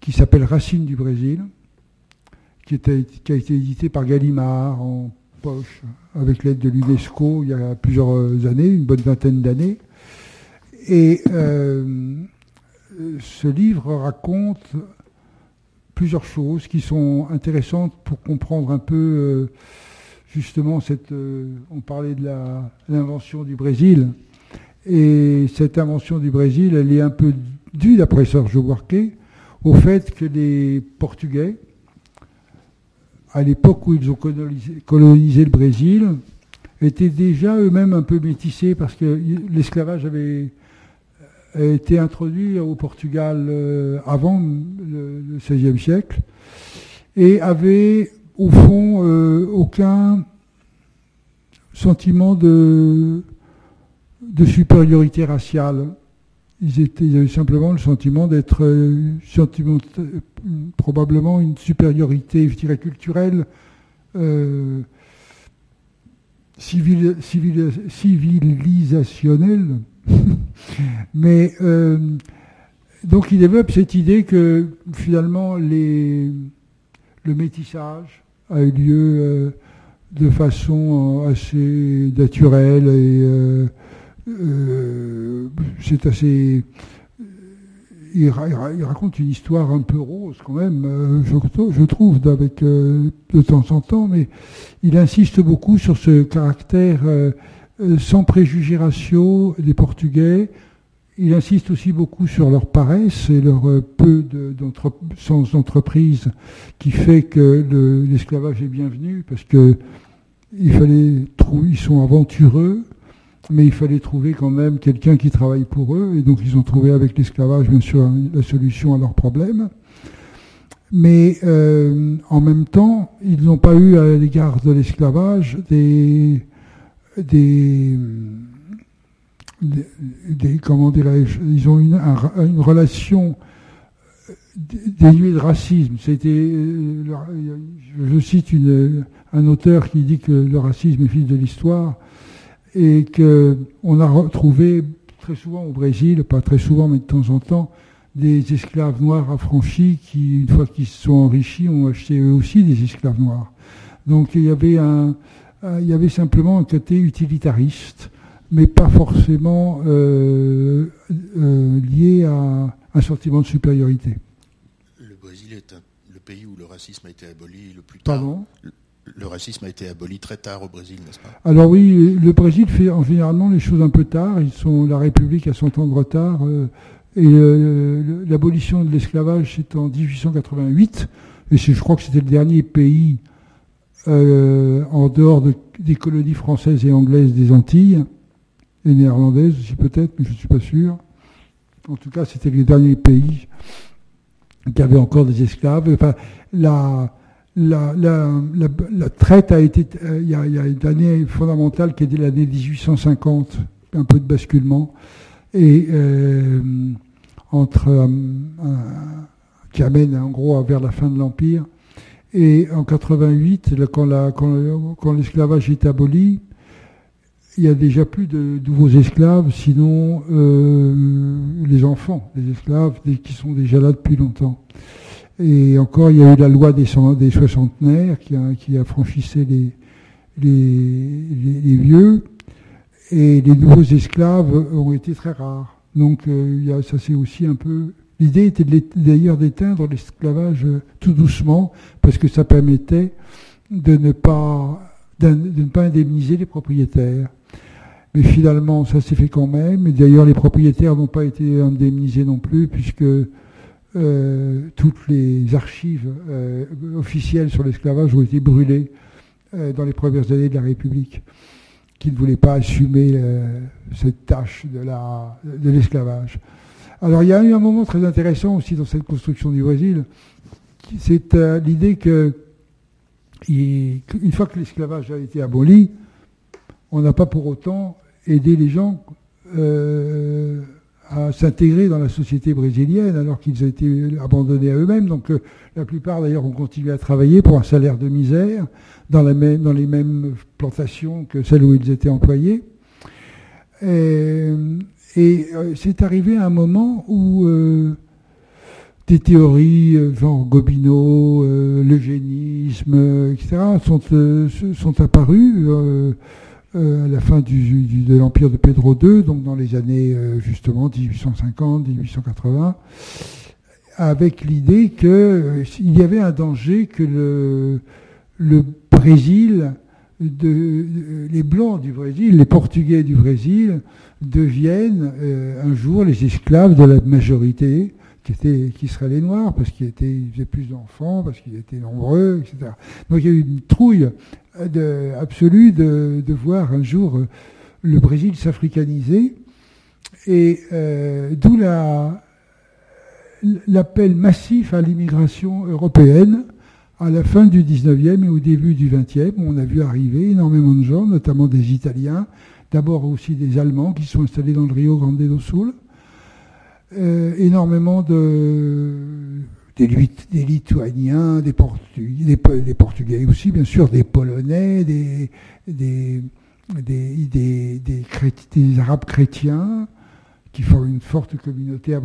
qui s'appelle Racine du Brésil, qui, était, qui, a été édité par Gallimard en poche, avec l'aide de l'UNESCO il y a plusieurs années, une bonne vingtaine d'années. Et euh, ce livre raconte plusieurs choses qui sont intéressantes pour comprendre un peu euh, justement, euh, on parlait de l'invention du Brésil, et cette invention du Brésil, elle est un peu due, d'après Sergio Buarque, au fait que les Portugais, à l'époque où ils ont colonisé, le Brésil, étaient déjà eux-mêmes un peu métissés parce que l'esclavage avait été introduit au Portugal euh, avant le, le XVIe siècle et avait au fond, euh, aucun sentiment de, supériorité raciale. Ils, avaient simplement le sentiment d'être euh, probablement une supériorité, je dirais, culturelle, euh, civilisationnelle. Mais donc il développe cette idée que finalement les, le métissage, a eu lieu euh, de façon euh, assez naturelle et euh, c'est assez il, raconte une histoire un peu rose quand même, je, trouve, avec, de temps en temps, mais il insiste beaucoup sur ce caractère sans préjugés raciaux des Portugais. Il insiste aussi beaucoup sur leur paresse et leur peu de, sens d'entreprise qui fait que l'esclavage est bienvenu parce que il fallait ils sont aventureux, mais il fallait trouver quand même quelqu'un qui travaille pour eux, et donc ils ont trouvé avec l'esclavage, bien sûr, la solution à leurs problèmes. Mais euh, en même temps, ils n'ont pas eu à l'égard de l'esclavage des, des, comment dirais-je, ils ont une, une relation dénuée de racisme. C'était, euh, je cite un auteur qui dit que le racisme est fils de l'histoire et qu'on a retrouvé très souvent au Brésil, pas très souvent mais de temps en temps, des esclaves noirs affranchis qui, une fois qu'ils se sont enrichis, ont acheté eux aussi des esclaves noirs. Donc il y avait, un, il y avait simplement un côté utilitariste, mais pas forcément euh, euh, lié à un sentiment de supériorité. Le Brésil est le pays où le racisme a été aboli le plus tard. Pardon? Le racisme a été aboli très tard au Brésil, n'est-ce pas? Alors oui, le Brésil fait en généralement les choses un peu tard. Ils sont la République a 100 ans de retard. Euh, et euh, l'abolition de l'esclavage, c'est en 1888. Et je crois que c'était le dernier pays euh, en dehors des colonies françaises et anglaises des Antilles, et néerlandaises aussi peut-être, mais je ne suis pas sûr. En tout cas, c'était le dernier pays qui avait encore des esclaves. Enfin, la, traite a été, euh, il y, a, une année fondamentale qui est l'année 1850, un peu de basculement, et euh, entre euh, qui amène en gros vers la fin de l'empire. Et en 88, quand, quand l'esclavage est aboli, il y a déjà plus de nouveaux esclaves, sinon les enfants des esclaves qui sont déjà là depuis longtemps. Et encore, il y a eu la loi des, des soixantenaires qui, a, qui affranchissait les, les, vieux. Et les nouveaux esclaves ont été très rares. Donc euh, il y a, ça c'est aussi un peu... L'idée était d'ailleurs d'éteindre l'esclavage tout doucement, parce que ça permettait de ne pas indemniser les propriétaires. Mais finalement, ça s'est fait quand même. Et d'ailleurs, les propriétaires n'ont pas été indemnisés non plus, puisque euh, toutes les archives euh, officielles sur l'esclavage ont été brûlées euh, dans les premières années de la République, qui ne voulaient pas assumer cette tâche de l'esclavage. Alors il y a eu un moment très intéressant aussi dans cette construction du Brésil, c'est l'idée que une fois que l'esclavage a été aboli, on n'a pas pour autant aidé les gens à s'intégrer dans la société brésilienne alors qu'ils ont été abandonnés à eux-mêmes. Donc euh, la plupart d'ailleurs ont continué à travailler pour un salaire de misère dans, les mêmes plantations que celles où ils étaient employés. Et, et euh, c'est arrivé à un moment où euh, des théories genre Gobineau, l'eugénisme, etc. sont apparues euh, à la fin du, de l'empire de Pedro II, donc dans les années euh, justement 1850, 1880, avec l'idée qu'il euh, y avait un danger que le, Brésil, les Blancs du Brésil, les Portugais du Brésil, deviennent un jour les esclaves de la majorité, qui, qui seraient les Noirs, parce qu'ils faisaient plus d'enfants, parce qu'ils étaient nombreux, etc. Donc il y a eu une trouille absolue de, voir un jour euh, le Brésil s'africaniser, et euh, d'où la, l'appel massif à l'immigration européenne à la fin du 19e et au début du 20e. On a vu arriver énormément de gens, notamment des Italiens, d'abord aussi des Allemands qui sont installés dans le Rio Grande do Sul, euh, énormément de, des, Lituaniens, des Portugais, des, aussi, bien sûr, des Polonais, des, des, des, Arabes chrétiens qui font une forte communauté à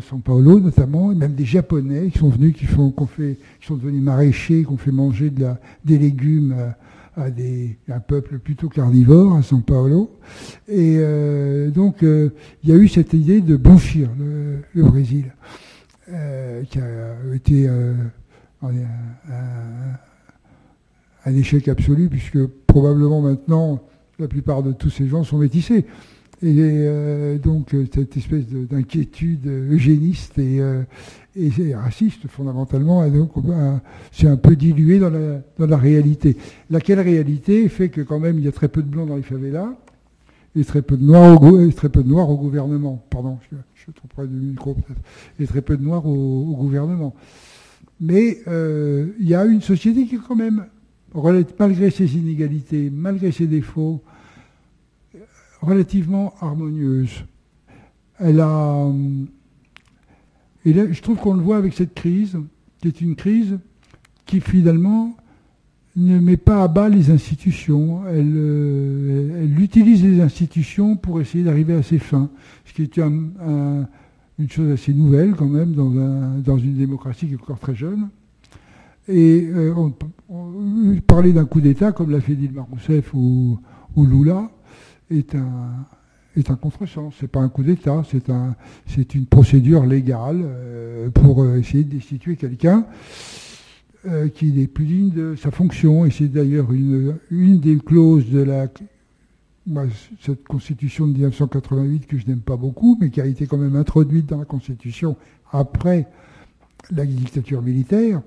São Paulo notamment, et même des Japonais qui sont venus, qui, font, qui sont devenus maraîchers, qui ont fait manger de la, des légumes à des, un peuple plutôt carnivore à São Paulo. Et donc, il y a eu cette idée de blanchir le, le Brésil, qui a été un, un, échec absolu, puisque probablement maintenant, la plupart de tous ces gens sont métissés. Et euh, donc euh, cette espèce d'inquiétude eugéniste et, euh, et, raciste fondamentalement, c'est un peu dilué dans la, dans la réalité. Laquelle réalité fait que quand même il y a très peu de blancs dans les favelas et très peu de noirs au, gouvernement. Pardon, je, suis trop près du micro. Et très peu de noirs au, gouvernement. Mais il y a une société qui quand même, malgré ses inégalités, malgré ses défauts, relativement harmonieuse. Elle a, et là, je trouve qu'on le voit avec cette crise, qui est une crise qui finalement ne met pas à bas les institutions. Elle, euh, elle utilise les institutions pour essayer d'arriver à ses fins, ce qui est une chose assez nouvelle quand même dans, une démocratie qui est encore très jeune. Et euh, parler d'un coup d'État comme l'a fait Dilma Rousseff ou, Lula, est un, est un contresens. C'est pas un coup d'État, c'est un, c'est une procédure légale euh, pour essayer de destituer quelqu'un euh, qui n'est plus digne de sa fonction. Et c'est d'ailleurs une, une des clauses de la cette constitution de 1988 que je n'aime pas beaucoup, mais qui a été quand même introduite dans la constitution après la dictature militaire.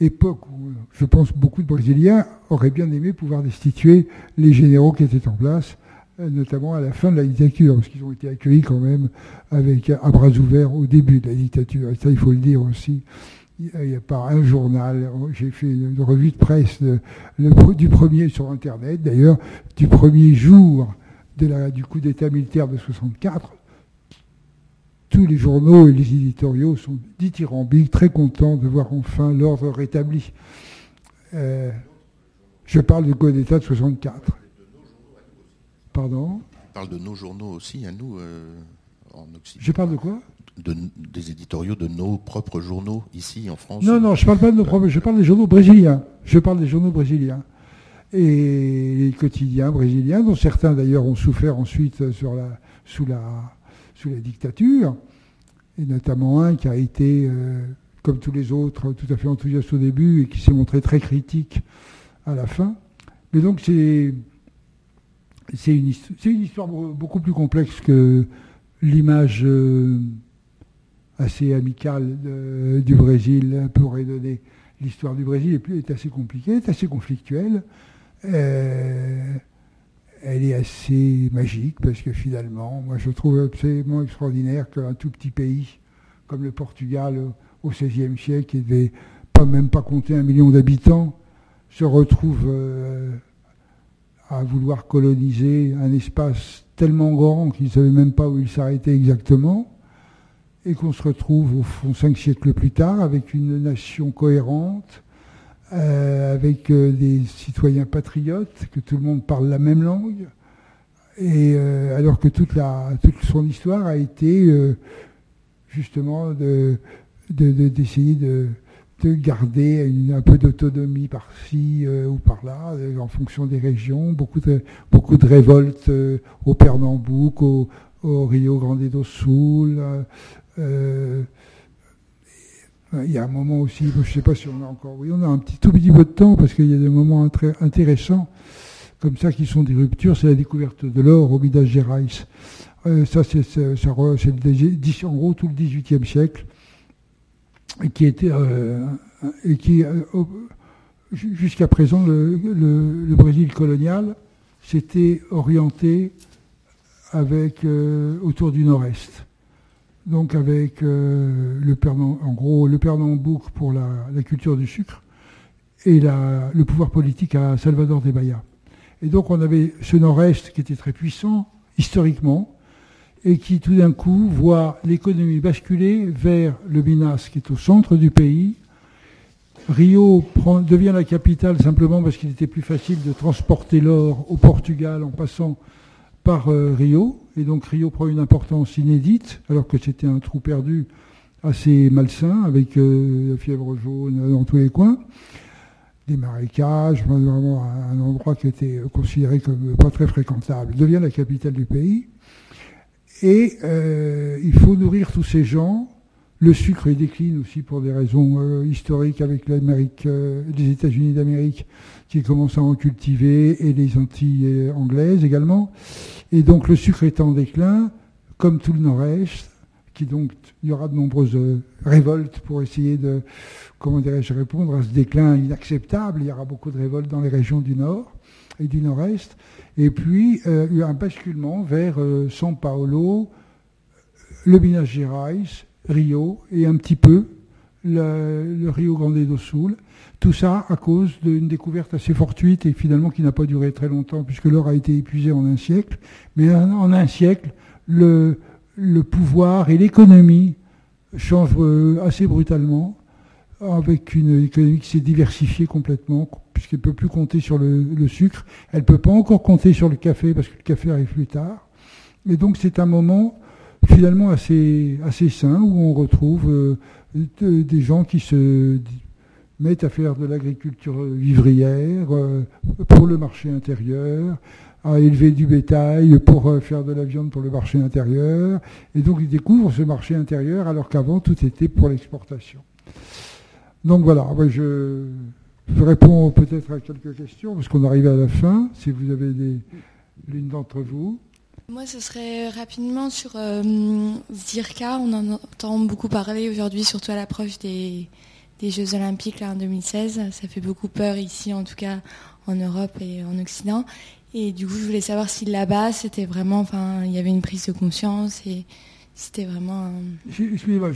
Époque où je pense beaucoup de Brésiliens auraient bien aimé pouvoir destituer les généraux qui étaient en place notamment à la fin de la dictature, parce qu'ils ont été accueillis quand même avec un bras ouverts au début de la dictature. Et ça, il faut le dire aussi. Il n'y a pas un journal. J'ai fait une revue de presse du premier sur Internet, d'ailleurs, du premier jour de la, du coup d'État militaire de 64. Tous les journaux et les éditoriaux sont dithyrambiques, très contents de voir enfin l'ordre rétabli. Euh, je parle du coup d'État de 64. Pardon? On parle de nos journaux aussi, à nous, euh, en Occident. Je parle de quoi? Des éditoriaux de nos propres journaux, ici, en France Non, non, je parle pas de nos propres, je parle des journaux brésiliens. Je parle des journaux brésiliens. Et les quotidiens brésiliens, dont certains d'ailleurs ont souffert ensuite sur la, sous, la, sous la dictature, et notamment un qui a été, euh, comme tous les autres, tout à fait enthousiaste au début et qui s'est montré très critique à la fin. Mais donc c'est c'est une, histoire beaucoup plus complexe que l'image euh, assez amicale du Brésil pourrait donner. L'histoire du Brésil est, assez compliquée, est assez conflictuelle. Euh, elle est assez magique parce que finalement, moi je trouve absolument extraordinaire qu'un tout petit pays comme le Portugal au XVIe siècle, qui ne devait pas, même pas compter un million d'habitants, se retrouve euh, à vouloir coloniser un espace tellement grand qu'ils ne savaient même pas où il s'arrêtait exactement, et qu'on se retrouve au fond cinq siècles plus tard avec une nation cohérente, euh, avec euh, des citoyens patriotes, que tout le monde parle la même langue, et euh, alors que toute, la, toute son histoire a été justement d'essayer de, de garder un peu d'autonomie par-ci ou par-là, en fonction des régions. Beaucoup de, révoltes au Pernambouc, au, Rio Grande do Sul. Il y a un moment aussi, je ne sais pas si on a encore, oui, on a un petit tout petit peu de temps parce qu'il y a des moments très intéressants comme ça qui sont des ruptures. C'est la découverte de l'or au Minas Gerais. ça, c'est en gros tout le XVIIIe siècle qui était euh, et qui euh, jusqu'à présent le, Brésil colonial s'était orienté avec euh, autour du nord-est. Donc avec le en gros le Pernambouc pour la, culture du sucre et le pouvoir politique à Salvador de Bahia. Et donc on avait ce nord-est qui était très puissant historiquement, et qui tout d'un coup voit l'économie basculer vers le Minas qui est au centre du pays. Rio devient la capitale simplement parce qu'il était plus facile de transporter l'or au Portugal en passant euh, Rio. Et donc Rio prend une importance inédite, alors que c'était un trou perdu assez malsain, avec euh, la fièvre jaune dans tous les coins. des marécages, vraiment un endroit qui était considéré comme pas très fréquentable, devient la capitale du pays. Et euh, il faut nourrir tous ces gens. Le sucre décline aussi pour des raisons euh, historiques avec l'Amérique, euh, les États-Unis d'Amérique qui commencent à en cultiver et les Antilles anglaises également. Et donc le sucre est en déclin, comme tout le Nord-Est, qui donc il y aura de nombreuses révoltes pour essayer de, comment dirais-je, répondre à ce déclin inacceptable. Il y aura beaucoup de révoltes dans les régions du Nord et du Nord-Est. Et puis, euh, il y a un basculement vers euh, São Paulo, le Minas Gerais, Rio et un petit peu le, Rio Grande do Sul. Tout ça à cause d'une découverte assez fortuite et finalement qui n'a pas duré très longtemps puisque l'or a été épuisé en un siècle. Mais en, un siècle, le, le pouvoir et l'économie changent euh, assez brutalement avec une économie qui s'est diversifiée complètement, puisqu'elle ne peut plus compter sur le, sucre. Elle ne peut pas encore compter sur le café, parce que le café arrive plus tard. Et donc c'est un moment finalement assez, assez sain, où on retrouve euh, des gens qui se mettent à faire de l'agriculture vivrière euh, pour le marché intérieur, à élever du bétail pour euh, faire de la viande pour le marché intérieur. Et donc ils découvrent ce marché intérieur alors qu'avant tout était pour l'exportation. Donc voilà, je, réponds peut-être à quelques questions, parce qu'on arrive à la fin, si vous avez des, l'une d'entre vous. Moi, ce serait rapidement sur euh, Zirka. On en entend beaucoup parler aujourd'hui, surtout à l'approche des, Jeux Olympiques là, en 2016. Ça fait beaucoup peur ici, en tout cas en Europe et en Occident. Et du coup, je voulais savoir si là-bas, c'était vraiment, enfin, il y avait une prise de conscience et c'était vraiment. Excusez-moi,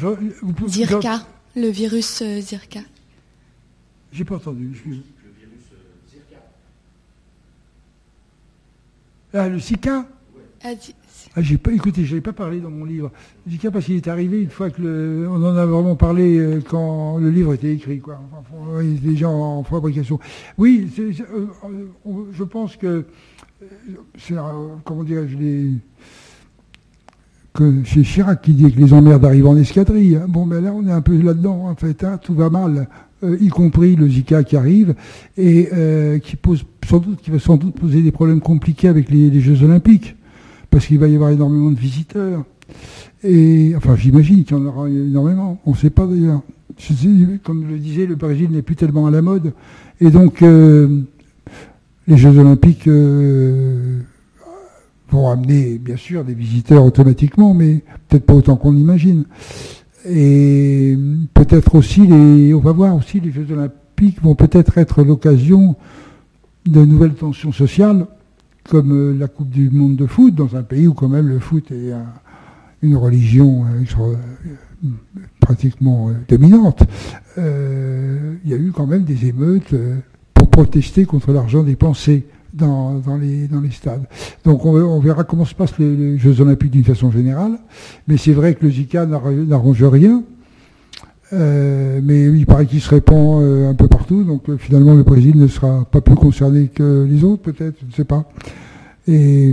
Zirka. Le virus euh, Zirka. J'ai pas entendu. Le virus euh, Zirka. Ah, le Zika? Ah, ah, j'ai pas, pas parlé dans mon livre. Zika parce qu'il est arrivé une fois que le, on en a vraiment parlé euh, quand le livre était écrit, quoi. Enfin, il était déjà en, fabrication. Oui, je pense que, comment dirais-je, les, que c'est Chirac qui dit que les emmerdes arrivent en escadrille. Hein. Bon, ben là, on est un peu là-dedans, en fait. Hein. Tout va mal, euh, y compris le Zika qui arrive et euh, qui pose sans doute, qui va sans doute poser des problèmes compliqués avec les, Jeux Olympiques, parce qu'il va y avoir énormément de visiteurs. Et enfin, j'imagine qu'il y en aura énormément. On ne sait pas d'ailleurs. Comme je le disais, le Brésil n'est plus tellement à la mode, et donc euh, les Jeux Olympiques vont amener bien sûr des visiteurs automatiquement, mais peut-être pas autant qu'on imagine. Et peut-être aussi les, on va voir aussi les Jeux Olympiques vont peut-être être, l'occasion de nouvelles tensions sociales, comme euh, la Coupe du Monde de foot, dans un pays où quand même le foot est une religion euh, pratiquement euh, dominante. Il y a eu quand même des émeutes pour protester contre l'argent dépensé dans, les, dans les stades. Donc on, verra comment se passent les, Jeux Olympiques d'une façon générale. Mais c'est vrai que le Zika n'arrange rien. Euh, mais il paraît qu'il se répand euh, un peu partout, donc euh, finalement le Brésil ne sera pas plus concerné que les autres, peut-être, je ne sais pas. Et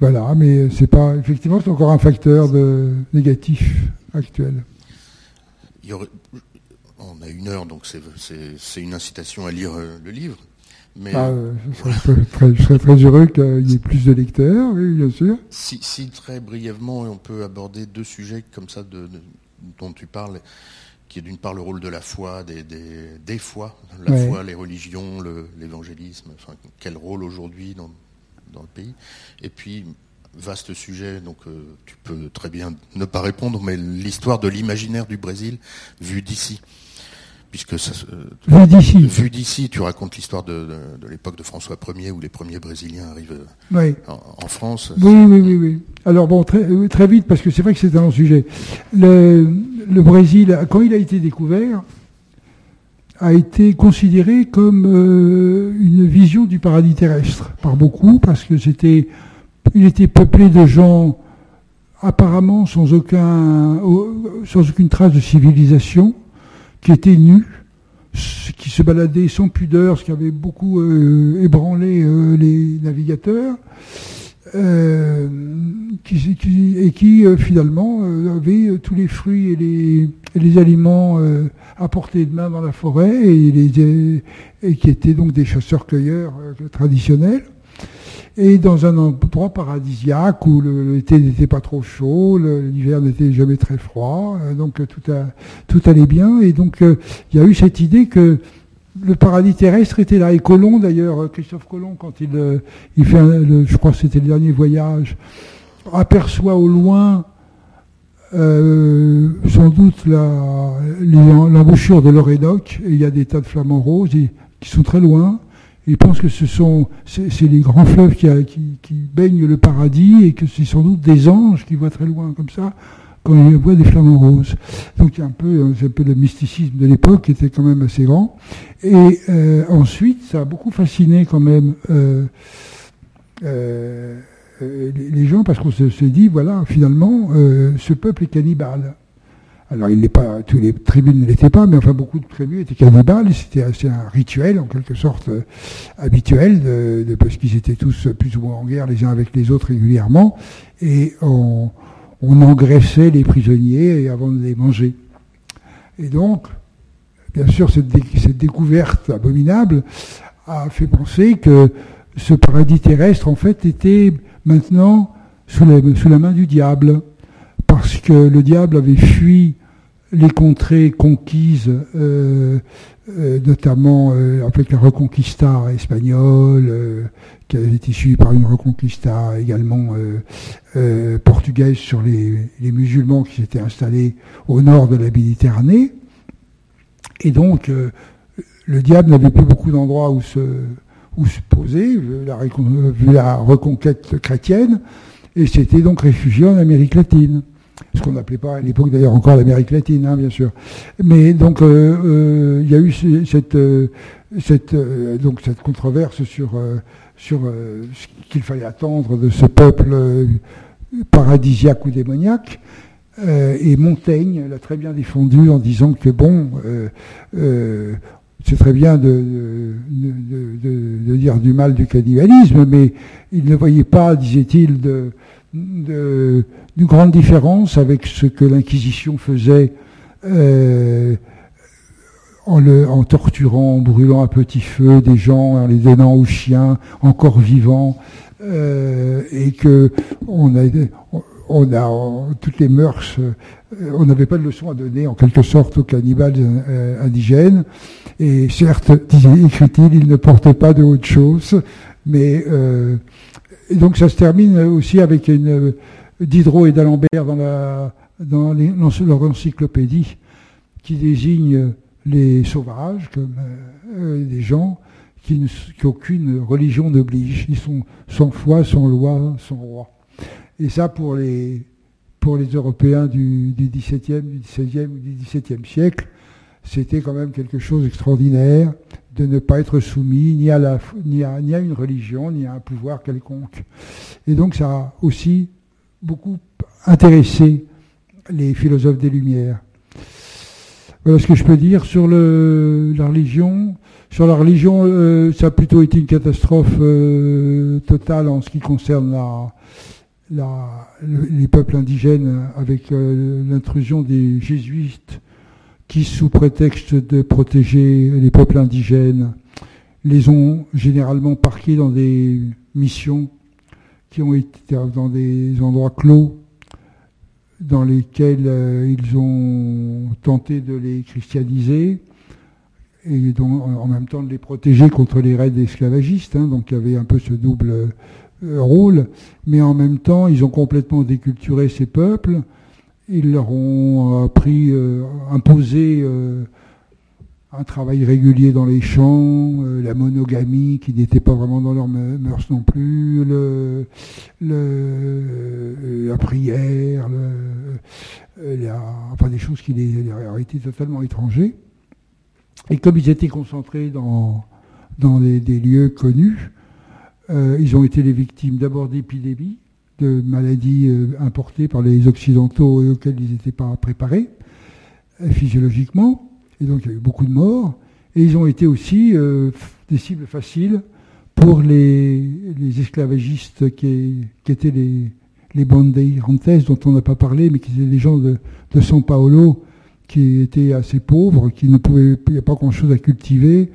voilà, mais c'est pas effectivement c'est encore un facteur de négatif actuel. Il y aurait, on a une heure, donc c'est une incitation à lire le livre. Mais ah, euh, je, serais très, heureux qu'il y ait plus de lecteurs, oui, bien sûr. Si, très brièvement, on peut aborder deux sujets comme ça dont tu parles, qui est d'une part le rôle de la foi, des, des, foi, la foi, les religions, l'évangélisme, enfin, quel rôle aujourd'hui dans, dans, le pays. Et puis, vaste sujet, donc euh, tu peux très bien ne pas répondre, mais l'histoire de l'imaginaire du Brésil vu d'ici puisque ça, vu d'ici, vu d'ici, tu racontes l'histoire de, l'époque de François Ier où les premiers Brésiliens arrivent en, France. Oui, oui, oui, oui. Alors bon, très, euh, très vite parce que c'est vrai que c'est un long sujet. Le, Brésil, quand il a été découvert, a été considéré comme euh, une vision du paradis terrestre par beaucoup parce que c'était, il était peuplé de gens apparemment sans aucun, sans aucune trace de civilisation qui était nu, qui se baladait sans pudeur, ce qui avait beaucoup euh, ébranlé euh, les navigateurs. euh, qui, et qui finalement avait tous les fruits et les, les aliments à portée de main dans la forêt et, les, et qui étaient donc des chasseurs-cueilleurs traditionnels et dans un endroit paradisiaque où l'été n'était pas trop chaud, l'hiver n'était jamais très froid, donc tout, a, tout allait bien. Et donc il y a eu cette idée que le paradis terrestre était là. Et Colomb, d'ailleurs, Christophe Colomb, quand il, euh, fait, je crois que c'était le dernier voyage, aperçoit au loin euh, sans doute l'embouchure de l'Orénoque, et il y a des tas de flamants roses qui sont très loin. Il pense que ce sont c'est les grands fleuves qui, qui, baignent le paradis et que c'est sans doute des anges qui voient très loin comme ça quand il voit des flamants roses. Donc il y a un peu, un peu le mysticisme de l'époque qui était quand même assez grand. Et euh, ensuite, ça a beaucoup fasciné quand même euh, euh, les gens parce qu'on se, dit, voilà, finalement, ce peuple est cannibale. Alors, il n'est pas, tous les tribus ne l'étaient pas, mais enfin, beaucoup de tribus étaient cannibales. C'était un rituel, en quelque sorte, habituel, de, parce qu'ils étaient tous plus ou moins en guerre les uns avec les autres régulièrement. Et on engraissait les prisonniers avant de les manger. Et donc, bien sûr, cette, découverte abominable a fait penser que ce paradis terrestre, en fait, était maintenant sous la, main du diable, parce que le diable avait fui les contrées conquises, euh, euh, notamment euh, avec la Reconquista espagnole, qui avait été suivie par une Reconquista également portugaise sur les, musulmans qui s'étaient installés au nord de la Méditerranée. Et donc, euh, le diable n'avait plus beaucoup d'endroits où se, poser, vu la reconquête chrétienne, et s'était donc réfugié en Amérique latine. Ce qu'on n'appelait pas à l'époque d'ailleurs encore l'Amérique latine, hein, bien sûr. Mais donc, euh, euh, il y a eu cette, cette, donc cette controverse sur, sur ce qu'il fallait attendre de ce peuple paradisiaque ou démoniaque. Euh, et Montaigne l'a très bien défendu en disant que bon, euh, euh, c'est très bien de, dire du mal du cannibalisme, mais il ne voyait pas, disait-il, de, de, grande différence avec ce que l'Inquisition faisait en, le, en, torturant, en brûlant à petit feu des gens, en les donnant aux chiens encore vivants, et que on a, on a toutes les mœurs, euh, on n'avait pas de leçon à donner en quelque sorte aux cannibales euh, indigènes. Et certes, écrit-il, il ne portait pas de haute chose, mais euh, donc ça se termine aussi avec une Diderot et d'Alembert dans, la, dans, leur encyclopédie qui désigne les sauvages comme des gens qui, qu'aucune religion n'oblige. Ils sont sans foi, sans loi, sans roi. Et ça, pour les, pour les Européens du, du XVIIe, du XVIe ou du XVIIe siècle, c'était quand même quelque chose d'extraordinaire de ne pas être soumis ni à, la, ni, à, ni à une religion, ni à un pouvoir quelconque. Et donc ça a aussi beaucoup intéressé les philosophes des Lumières. Voilà ce que je peux dire sur le, la religion. Sur la religion, euh, ça a plutôt été une catastrophe euh, totale en ce qui concerne la, les peuples indigènes avec euh, l'intrusion des jésuites qui, sous prétexte de protéger les peuples indigènes, les ont généralement parqués dans des missions qui ont été dans des endroits clos dans lesquels euh, ils ont tenté de les christianiser et donc en même temps de les protéger contre les raids esclavagistes. Hein. donc il y avait un peu ce double euh, rôle, mais en même temps, ils ont complètement déculturé ces peuples. Ils leur ont appris, euh, imposé un travail régulier dans les champs, la monogamie qui n'était pas vraiment dans leurs mœurs non plus, le, la prière, enfin des choses qui leur étaient totalement étrangers. Et comme ils étaient concentrés dans, des lieux connus, euh, ils ont été les victimes d'abord d'épidémies, de maladies euh, importées par les Occidentaux et auxquelles ils n'étaient pas préparés euh, physiologiquement. Et donc il y a eu beaucoup de morts. Et ils ont été aussi des cibles faciles pour les, esclavagistes qui, étaient les, bandeirantes dont on n'a pas parlé, mais qui étaient des gens de, de São Paulo qui étaient assez pauvres, qui ne pouvaient, pas grand-chose à cultiver,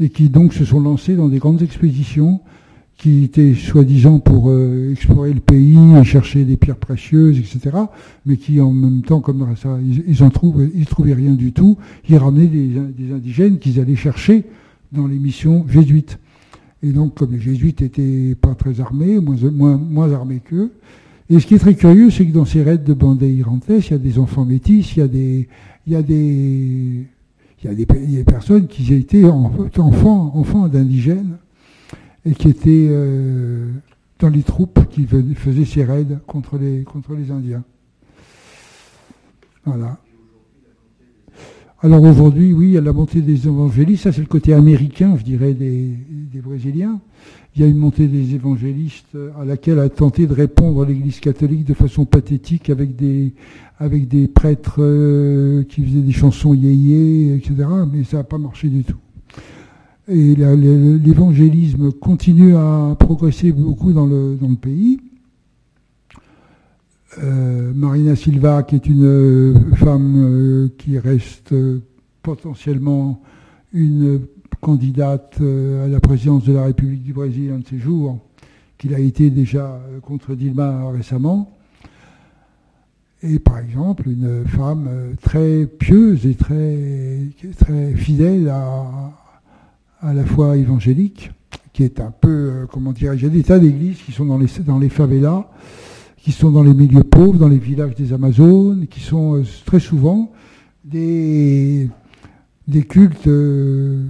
et qui donc se sont lancés dans des grandes expéditions qui étaient soi-disant pour euh, explorer le pays et chercher des pierres précieuses, etc., mais qui en même temps, comme ça, ils, en trouvent, ils trouvaient rien du tout. Ils ramenaient des, des indigènes qu'ils allaient chercher dans les missions jésuites. Et donc, comme les jésuites étaient pas très armés, moins, moins, moins armés qu'eux, et ce qui est très curieux, c'est que dans ces raids de Bandeirantes, il y a des enfants métis, il y a des, il y a des, il y a des, des personnes qui étaient enfants, enfants d'indigènes et qui étaient euh, dans les troupes qui faisaient ces raids contre les, contre les Indiens. Voilà. Alors aujourd'hui, oui, il y a la montée des évangélistes, ça c'est le côté américain, je dirais, des, des, Brésiliens. Il y a une montée des évangélistes à laquelle a tenté de répondre l'Église catholique de façon pathétique avec des, avec des prêtres euh, qui faisaient des chansons yéyé, etc. Mais ça n'a pas marché du tout. Et l'évangélisme continue à progresser beaucoup dans le, dans le pays. Euh, Marina Silva, qui est une euh, femme euh, qui reste potentiellement une candidate à la présidence de la République du Brésil un de ces jours, qu'il a été déjà contre Dilma récemment. Et par exemple, une femme très pieuse et très, très fidèle à, à la fois évangélique, qui est un peu, euh, comment dire, il y a des tas d'églises qui sont dans les, dans les favelas, qui sont dans les milieux pauvres, dans les villages des Amazones, qui sont euh, très souvent des, des cultes euh,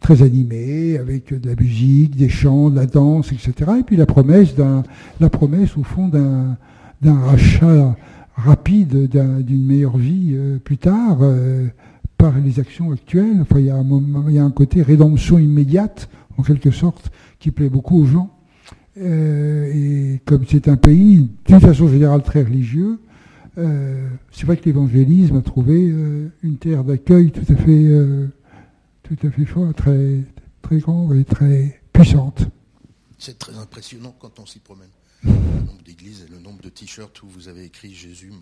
très animés, avec de la musique, des chants, de la danse, etc. Et puis la promesse la promesse au fond d'un, d'un rachat rapide d'une meilleure vie plus tard par les actions actuelles. Enfin, il y, a un, côté rédemption immédiate, en quelque sorte, qui plaît beaucoup aux gens. Euh, et comme c'est un pays, d'une façon générale, très religieux, euh, c'est vrai que l'évangélisme a trouvé euh, une terre d'accueil tout à fait, tout à fait fort, très, très grande et très puissante. C'est très impressionnant quand on s'y promène. Le nombre d'églises et le nombre de t-shirts où vous avez écrit Jésus,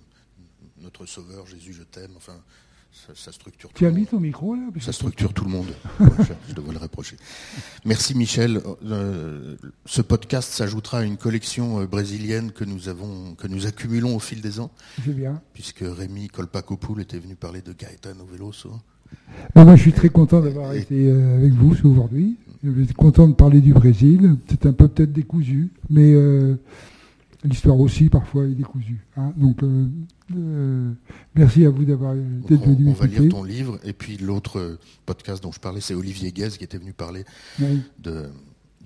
notre Sauveur, Jésus, je t'aime. Enfin, ça, structure tu as mis ton micro là Ça structure tout le monde. je, devrais le reprocher. Merci Michel. Euh, ce podcast s'ajoutera à une collection euh, brésilienne que nous avons, que nous accumulons au fil des ans. C'est bien. Puisque Rémi Colpacopoul était venu parler de Gaetano Veloso. moi, je suis très content d'avoir été euh, avec vous aujourd'hui. Je suis content de parler du Brésil. C'est un peu peut-être décousu, mais l'histoire aussi parfois est décousue. Hein. Donc euh, euh, merci à vous d'avoir été venu. On va lire ton livre et puis l'autre podcast dont je parlais, c'est Olivier Guez qui était venu parler de,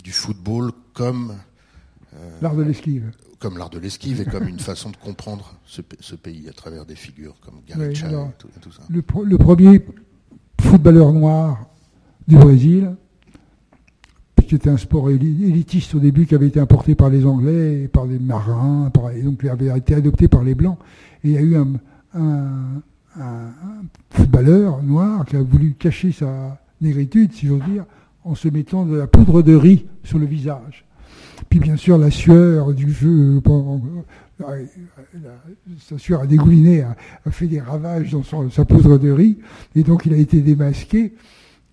du football comme euh, l'art de l'esquive. Comme l'art de l'esquive et comme une façon de comprendre ce, pays à travers des figures comme Garrincha et, tout, ça. Le, le premier footballeur noir du Brésil, qui était un sport élitiste au début, qui avait été importé par les Anglais par les marins, et donc qui avait été adopté par les Blancs. Et il y a eu un, footballeur noir qui a voulu cacher sa négritude, si j'ose dire, en se mettant de la poudre de riz sur le visage. Puis bien sûr, la sueur du jeu, euh, sa sueur a dégouliné, a, fait des ravages dans sa poudre de riz, et donc il a été démasqué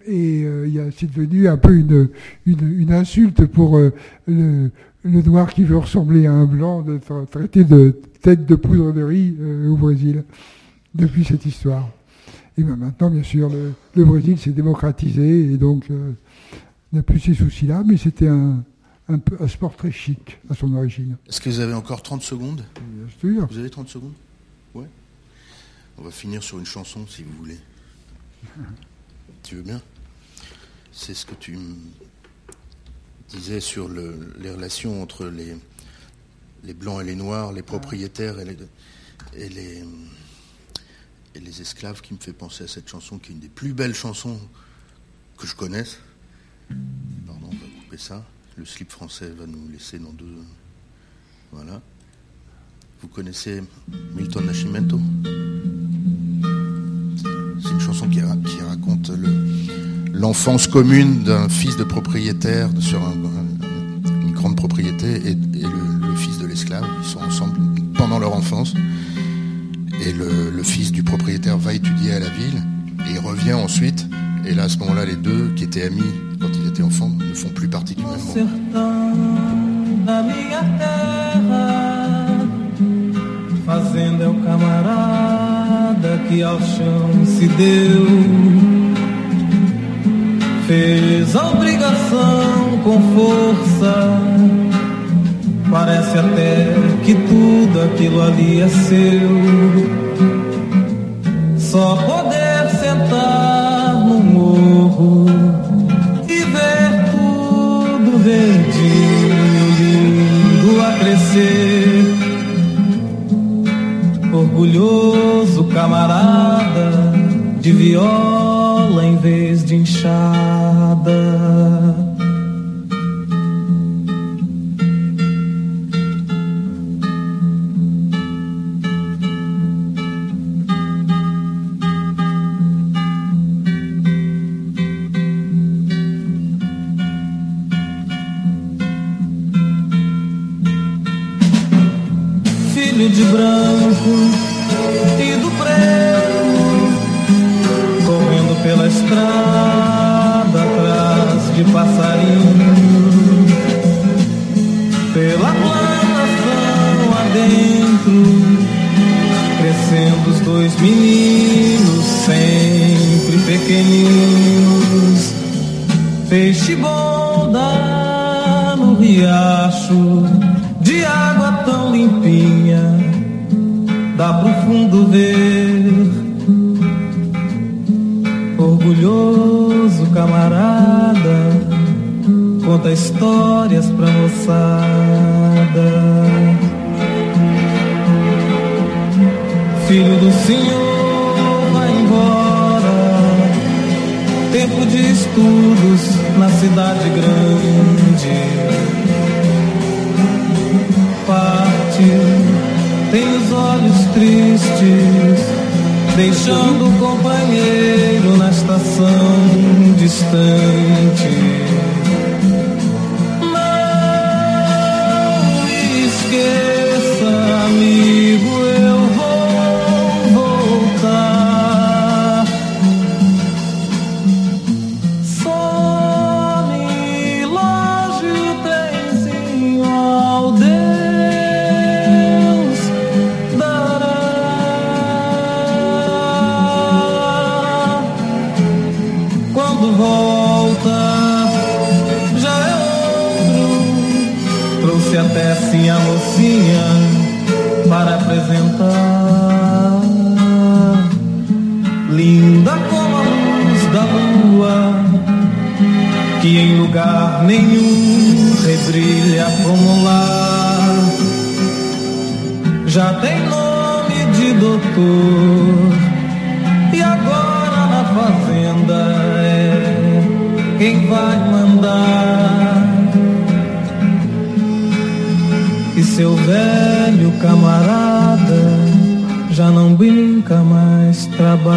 et euh, c'est devenu un peu une, une, insulte pour euh, le, noir qui veut ressembler à un blanc de traiter de tête de poudre de riz euh, au Brésil depuis cette histoire. Et ben maintenant, bien sûr, le, Brésil s'est démocratisé et donc n'a plus ces soucis-là, mais c'était un, un, un, sport très chic à son origine. Est-ce que vous avez encore 30 secondes? Bien sûr. Vous avez 30 secondes? Ouais. On va finir sur une chanson si vous voulez. tu veux bien? C'est ce que tu disais sur les relations entre les, les, blancs et les noirs, les propriétaires et les, et les, et les esclaves qui me fait penser à cette chanson qui est une des plus belles chansons que je connaisse. Pardon, on va couper ça. Le slip français va nous laisser dans deux. Voilà. Vous connaissez Milton Nascimento? C'est une chanson qui, qui raconte le, l'enfance commune d'un fils de propriétaire sur une grande propriété et, le, fils de l'esclave. Ils sont ensemble pendant leur enfance. Et le, fils du propriétaire va étudier à la ville et il revient ensuite. Et là, à ce moment-là, les deux, qui étaient amis quand ils étaient enfants, ne font plus partie du même monde. Fez a obrigação com força. Parece até que tudo aquilo ali é seu. Só poder sentar no morro e ver tudo verdinho, lindo a crescer orgulhoso camarada de viola 金沙。Filho do Senhor, vai embora. Tempo de estudos na cidade grande. Partiu tem os olhos tristes, deixando o companheiro na estação distante. apetece a mocinha para apresentar. Linda como a luz da lua, que em lugar nenhum rebrilha como lá. Já tem nome de doutor, e agora na fazenda é quem vai mandar. Seu velho camarada já não brinca mais, trabalha.